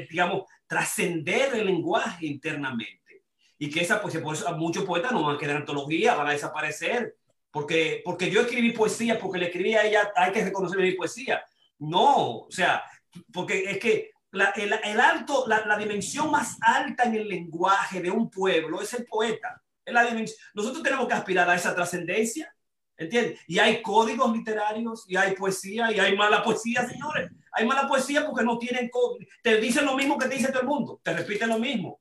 Speaker 3: digamos, trascender el lenguaje internamente. y que esa poesía, por eso muchos poetas no van a quedar antología, van a desaparecer, porque, porque yo escribí poesía, porque le escribí a ella, hay que reconocer mi poesía. No, o sea, porque es que la, el, el, alto, la, la, dimensión más alta en el lenguaje de un pueblo es el poeta. Es la. Nosotros tenemos que aspirar a esa trascendencia, ¿entiendes? Y hay códigos literarios, y hay poesía, y hay mala poesía, señores. Hay mala poesía porque no tienen, te dicen lo mismo que te dice todo el mundo, te repiten lo mismo.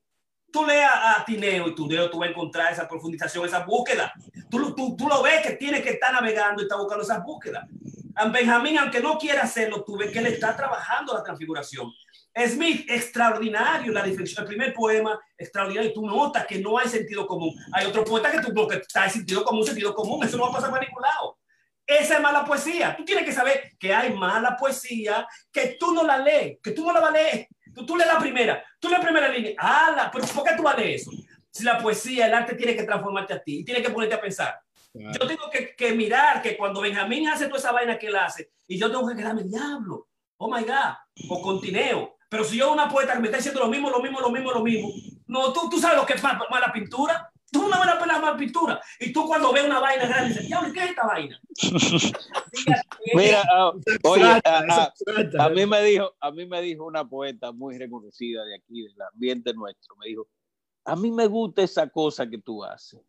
Speaker 3: Tú leas a Tineo y tú, tú vas a encontrar esa profundización, esa búsqueda. Tú, tú, tú lo ves que tiene que estar navegando y está buscando esas búsquedas. Benjamín, aunque no quiera hacerlo, tú ves que él está trabajando la transfiguración. Smith, extraordinario la definición. El primer poema, extraordinario. Tú notas que no hay sentido común. Hay otro poeta que tú que está en sentido común, sentido común. Eso no va a pasar lado. Esa es mala poesía. Tú tienes que saber que hay mala poesía que tú no la lees, que tú no la vas a leer. Tú, tú lees la primera, tú lees la primera línea. Ah, ¿por qué tú vas a eso? Si la poesía, el arte tiene que transformarte a ti y tiene que ponerte a pensar. Yo tengo que, que, mirar que cuando Benjamín hace toda esa vaina que él hace, y yo tengo que quedarme, diablo, oh my God, o contineo. Pero si yo una poeta que me está diciendo lo mismo, lo mismo, lo mismo, lo mismo, no, tú, tú sabes lo que es mala, mala pintura. Tú no ves la mala pintura. Y tú cuando ves una vaina grande dices, diablo, ¿qué es esta vaina?
Speaker 5: Mira, uh, oye, a, a, mí me dijo, a mí me dijo una poeta muy reconocida de aquí, del ambiente nuestro, me dijo, a mí me gusta esa cosa que tú haces.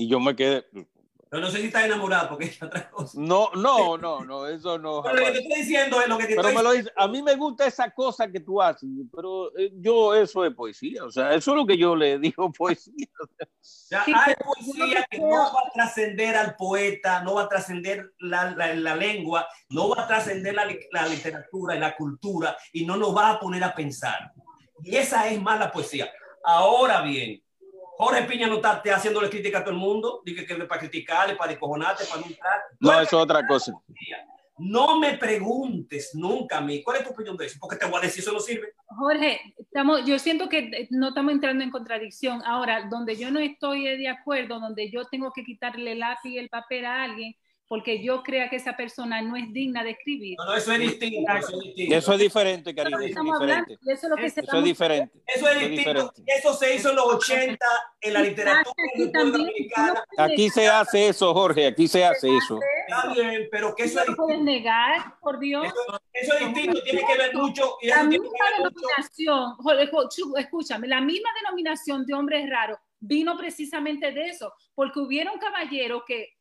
Speaker 5: Y yo me quedé,
Speaker 3: pero no sé si estás enamorado porque es otra cosa.
Speaker 5: No, no, no, no, eso no.
Speaker 3: Pero lo que te estoy diciendo es lo que te
Speaker 5: pero
Speaker 3: estoy
Speaker 5: me lo dice, a mí me gusta esa cosa que tú haces, pero eh, yo eso es poesía, o sea, eso es lo que yo le digo poesía.
Speaker 3: O sea, hay poesía que no va a trascender al poeta, no va a trascender la, la, la, lengua, no va a trascender la, la literatura y la cultura y no nos va a poner a pensar. Y esa es más la poesía. Ahora bien, Jorge Piña no está haciéndole crítica a todo el mundo, dije que para criticarle, para descojonarte, para nunca.
Speaker 5: No, eso es otra cosa.
Speaker 3: No me preguntes nunca a mí, ¿cuál es tu opinión de eso? Porque te voy a decir, eso no sirve.
Speaker 2: Jorge, estamos, yo siento que no estamos entrando en contradicción. Ahora, donde yo no estoy de acuerdo, donde yo tengo que quitarle el lápiz y el papel a alguien, porque yo crea que esa persona no es digna de escribir.
Speaker 3: No, no eso es distinto. Eso es, distinto.
Speaker 5: Eso es diferente, cariño. Eso,
Speaker 2: estamos hablando, eso es, lo que
Speaker 5: eso es diferente.
Speaker 3: Eso es distinto. Eso se hizo en los 80 en la literatura
Speaker 2: aquí, también,
Speaker 5: aquí se hace eso, Jorge. Aquí se hace eso.
Speaker 3: Está bien, pero que eso
Speaker 2: no es distinto. puedes negar, por Dios.
Speaker 3: Eso, eso, es distinto. Tiene que ver mucho. Y
Speaker 2: la misma denominación, mucho. escúchame, la misma denominación de hombres raros vino precisamente de eso, porque hubieron caballeros que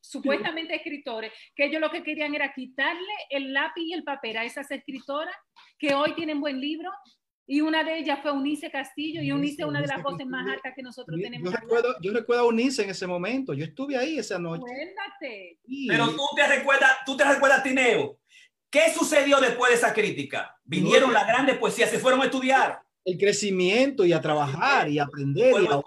Speaker 2: supuestamente escritores, que ellos lo que querían era quitarle el lápiz y el papel a esas escritoras que hoy tienen buen libro. Y una de ellas fue Unice Castillo, y Unice es una de las voces más altas que nosotros tenemos.
Speaker 4: Yo recuerdo, yo recuerdo a Unice en ese momento, yo estuve ahí esa noche.
Speaker 2: Acuérdate.
Speaker 3: Pero tú te recuerdas, tú te recuerdas, Tineo, ¿qué sucedió después de esa crítica? Vinieron las grandes poesías, se fueron a estudiar.
Speaker 4: El crecimiento y a trabajar y a aprender. Y a...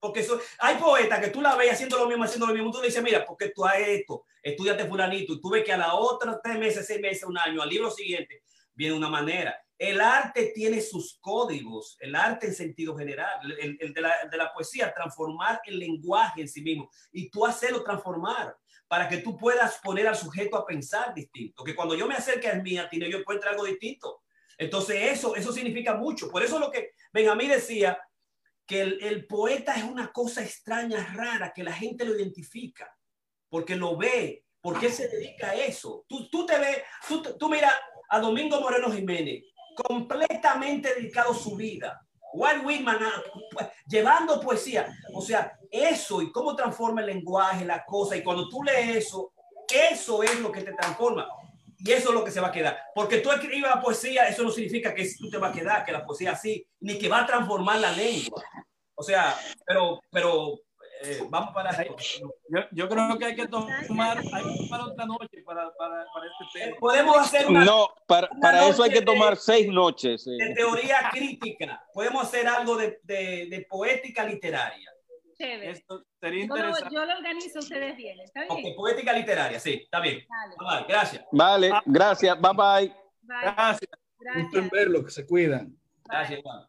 Speaker 3: Porque eso, hay poetas que tú la ves haciendo lo mismo, haciendo lo mismo. Tú le dices, mira, porque tú has esto, estudiate fulanito, y tú ves que a la otra tres meses, seis meses, un año, al libro siguiente, viene una manera. El arte tiene sus códigos, el arte en sentido general, el, el, de, la, el de la poesía, transformar el lenguaje en sí mismo y tú hacerlo transformar para que tú puedas poner al sujeto a pensar distinto. Que cuando yo me acerque a mí, a yo encuentre algo distinto. Entonces eso, eso significa mucho. Por eso lo que Benjamín decía, que el, el, poeta es una cosa extraña, rara, que la gente lo identifica, porque lo ve, porque él se dedica a eso. Tú, tú te ves, tú, tú mira a Domingo Moreno Jiménez, completamente dedicado a su vida. Walt Whitman pues, llevando poesía. O sea, eso y cómo transforma el lenguaje, la cosa. Y cuando tú lees eso, eso es lo que te transforma. Y eso es lo que se va a quedar. Porque tú escribas poesía, eso no significa que tú te va a quedar, que la poesía así, ni que va a transformar la lengua. O sea, pero, pero eh, vamos para
Speaker 6: yo, yo, creo que hay que tomar, hay que tomar otra noche para, para, para este tema.
Speaker 3: Podemos hacer una,
Speaker 5: No, para, una para eso hay que tomar de, seis noches.
Speaker 3: Eh. De teoría crítica. Podemos hacer algo de, de, de poética literaria.
Speaker 6: Esto sería interesante.
Speaker 2: Yo, yo, lo organizo, ustedes vienen. ¿Está bien?
Speaker 3: Okay, poética literaria, sí, está bien. Vale. Bye, gracias.
Speaker 5: Vale, gracias. Bye bye.
Speaker 2: bye.
Speaker 6: Gracias.
Speaker 2: Gracias.
Speaker 4: Gusto en verlo, que se cuidan.
Speaker 3: Gracias, Juan.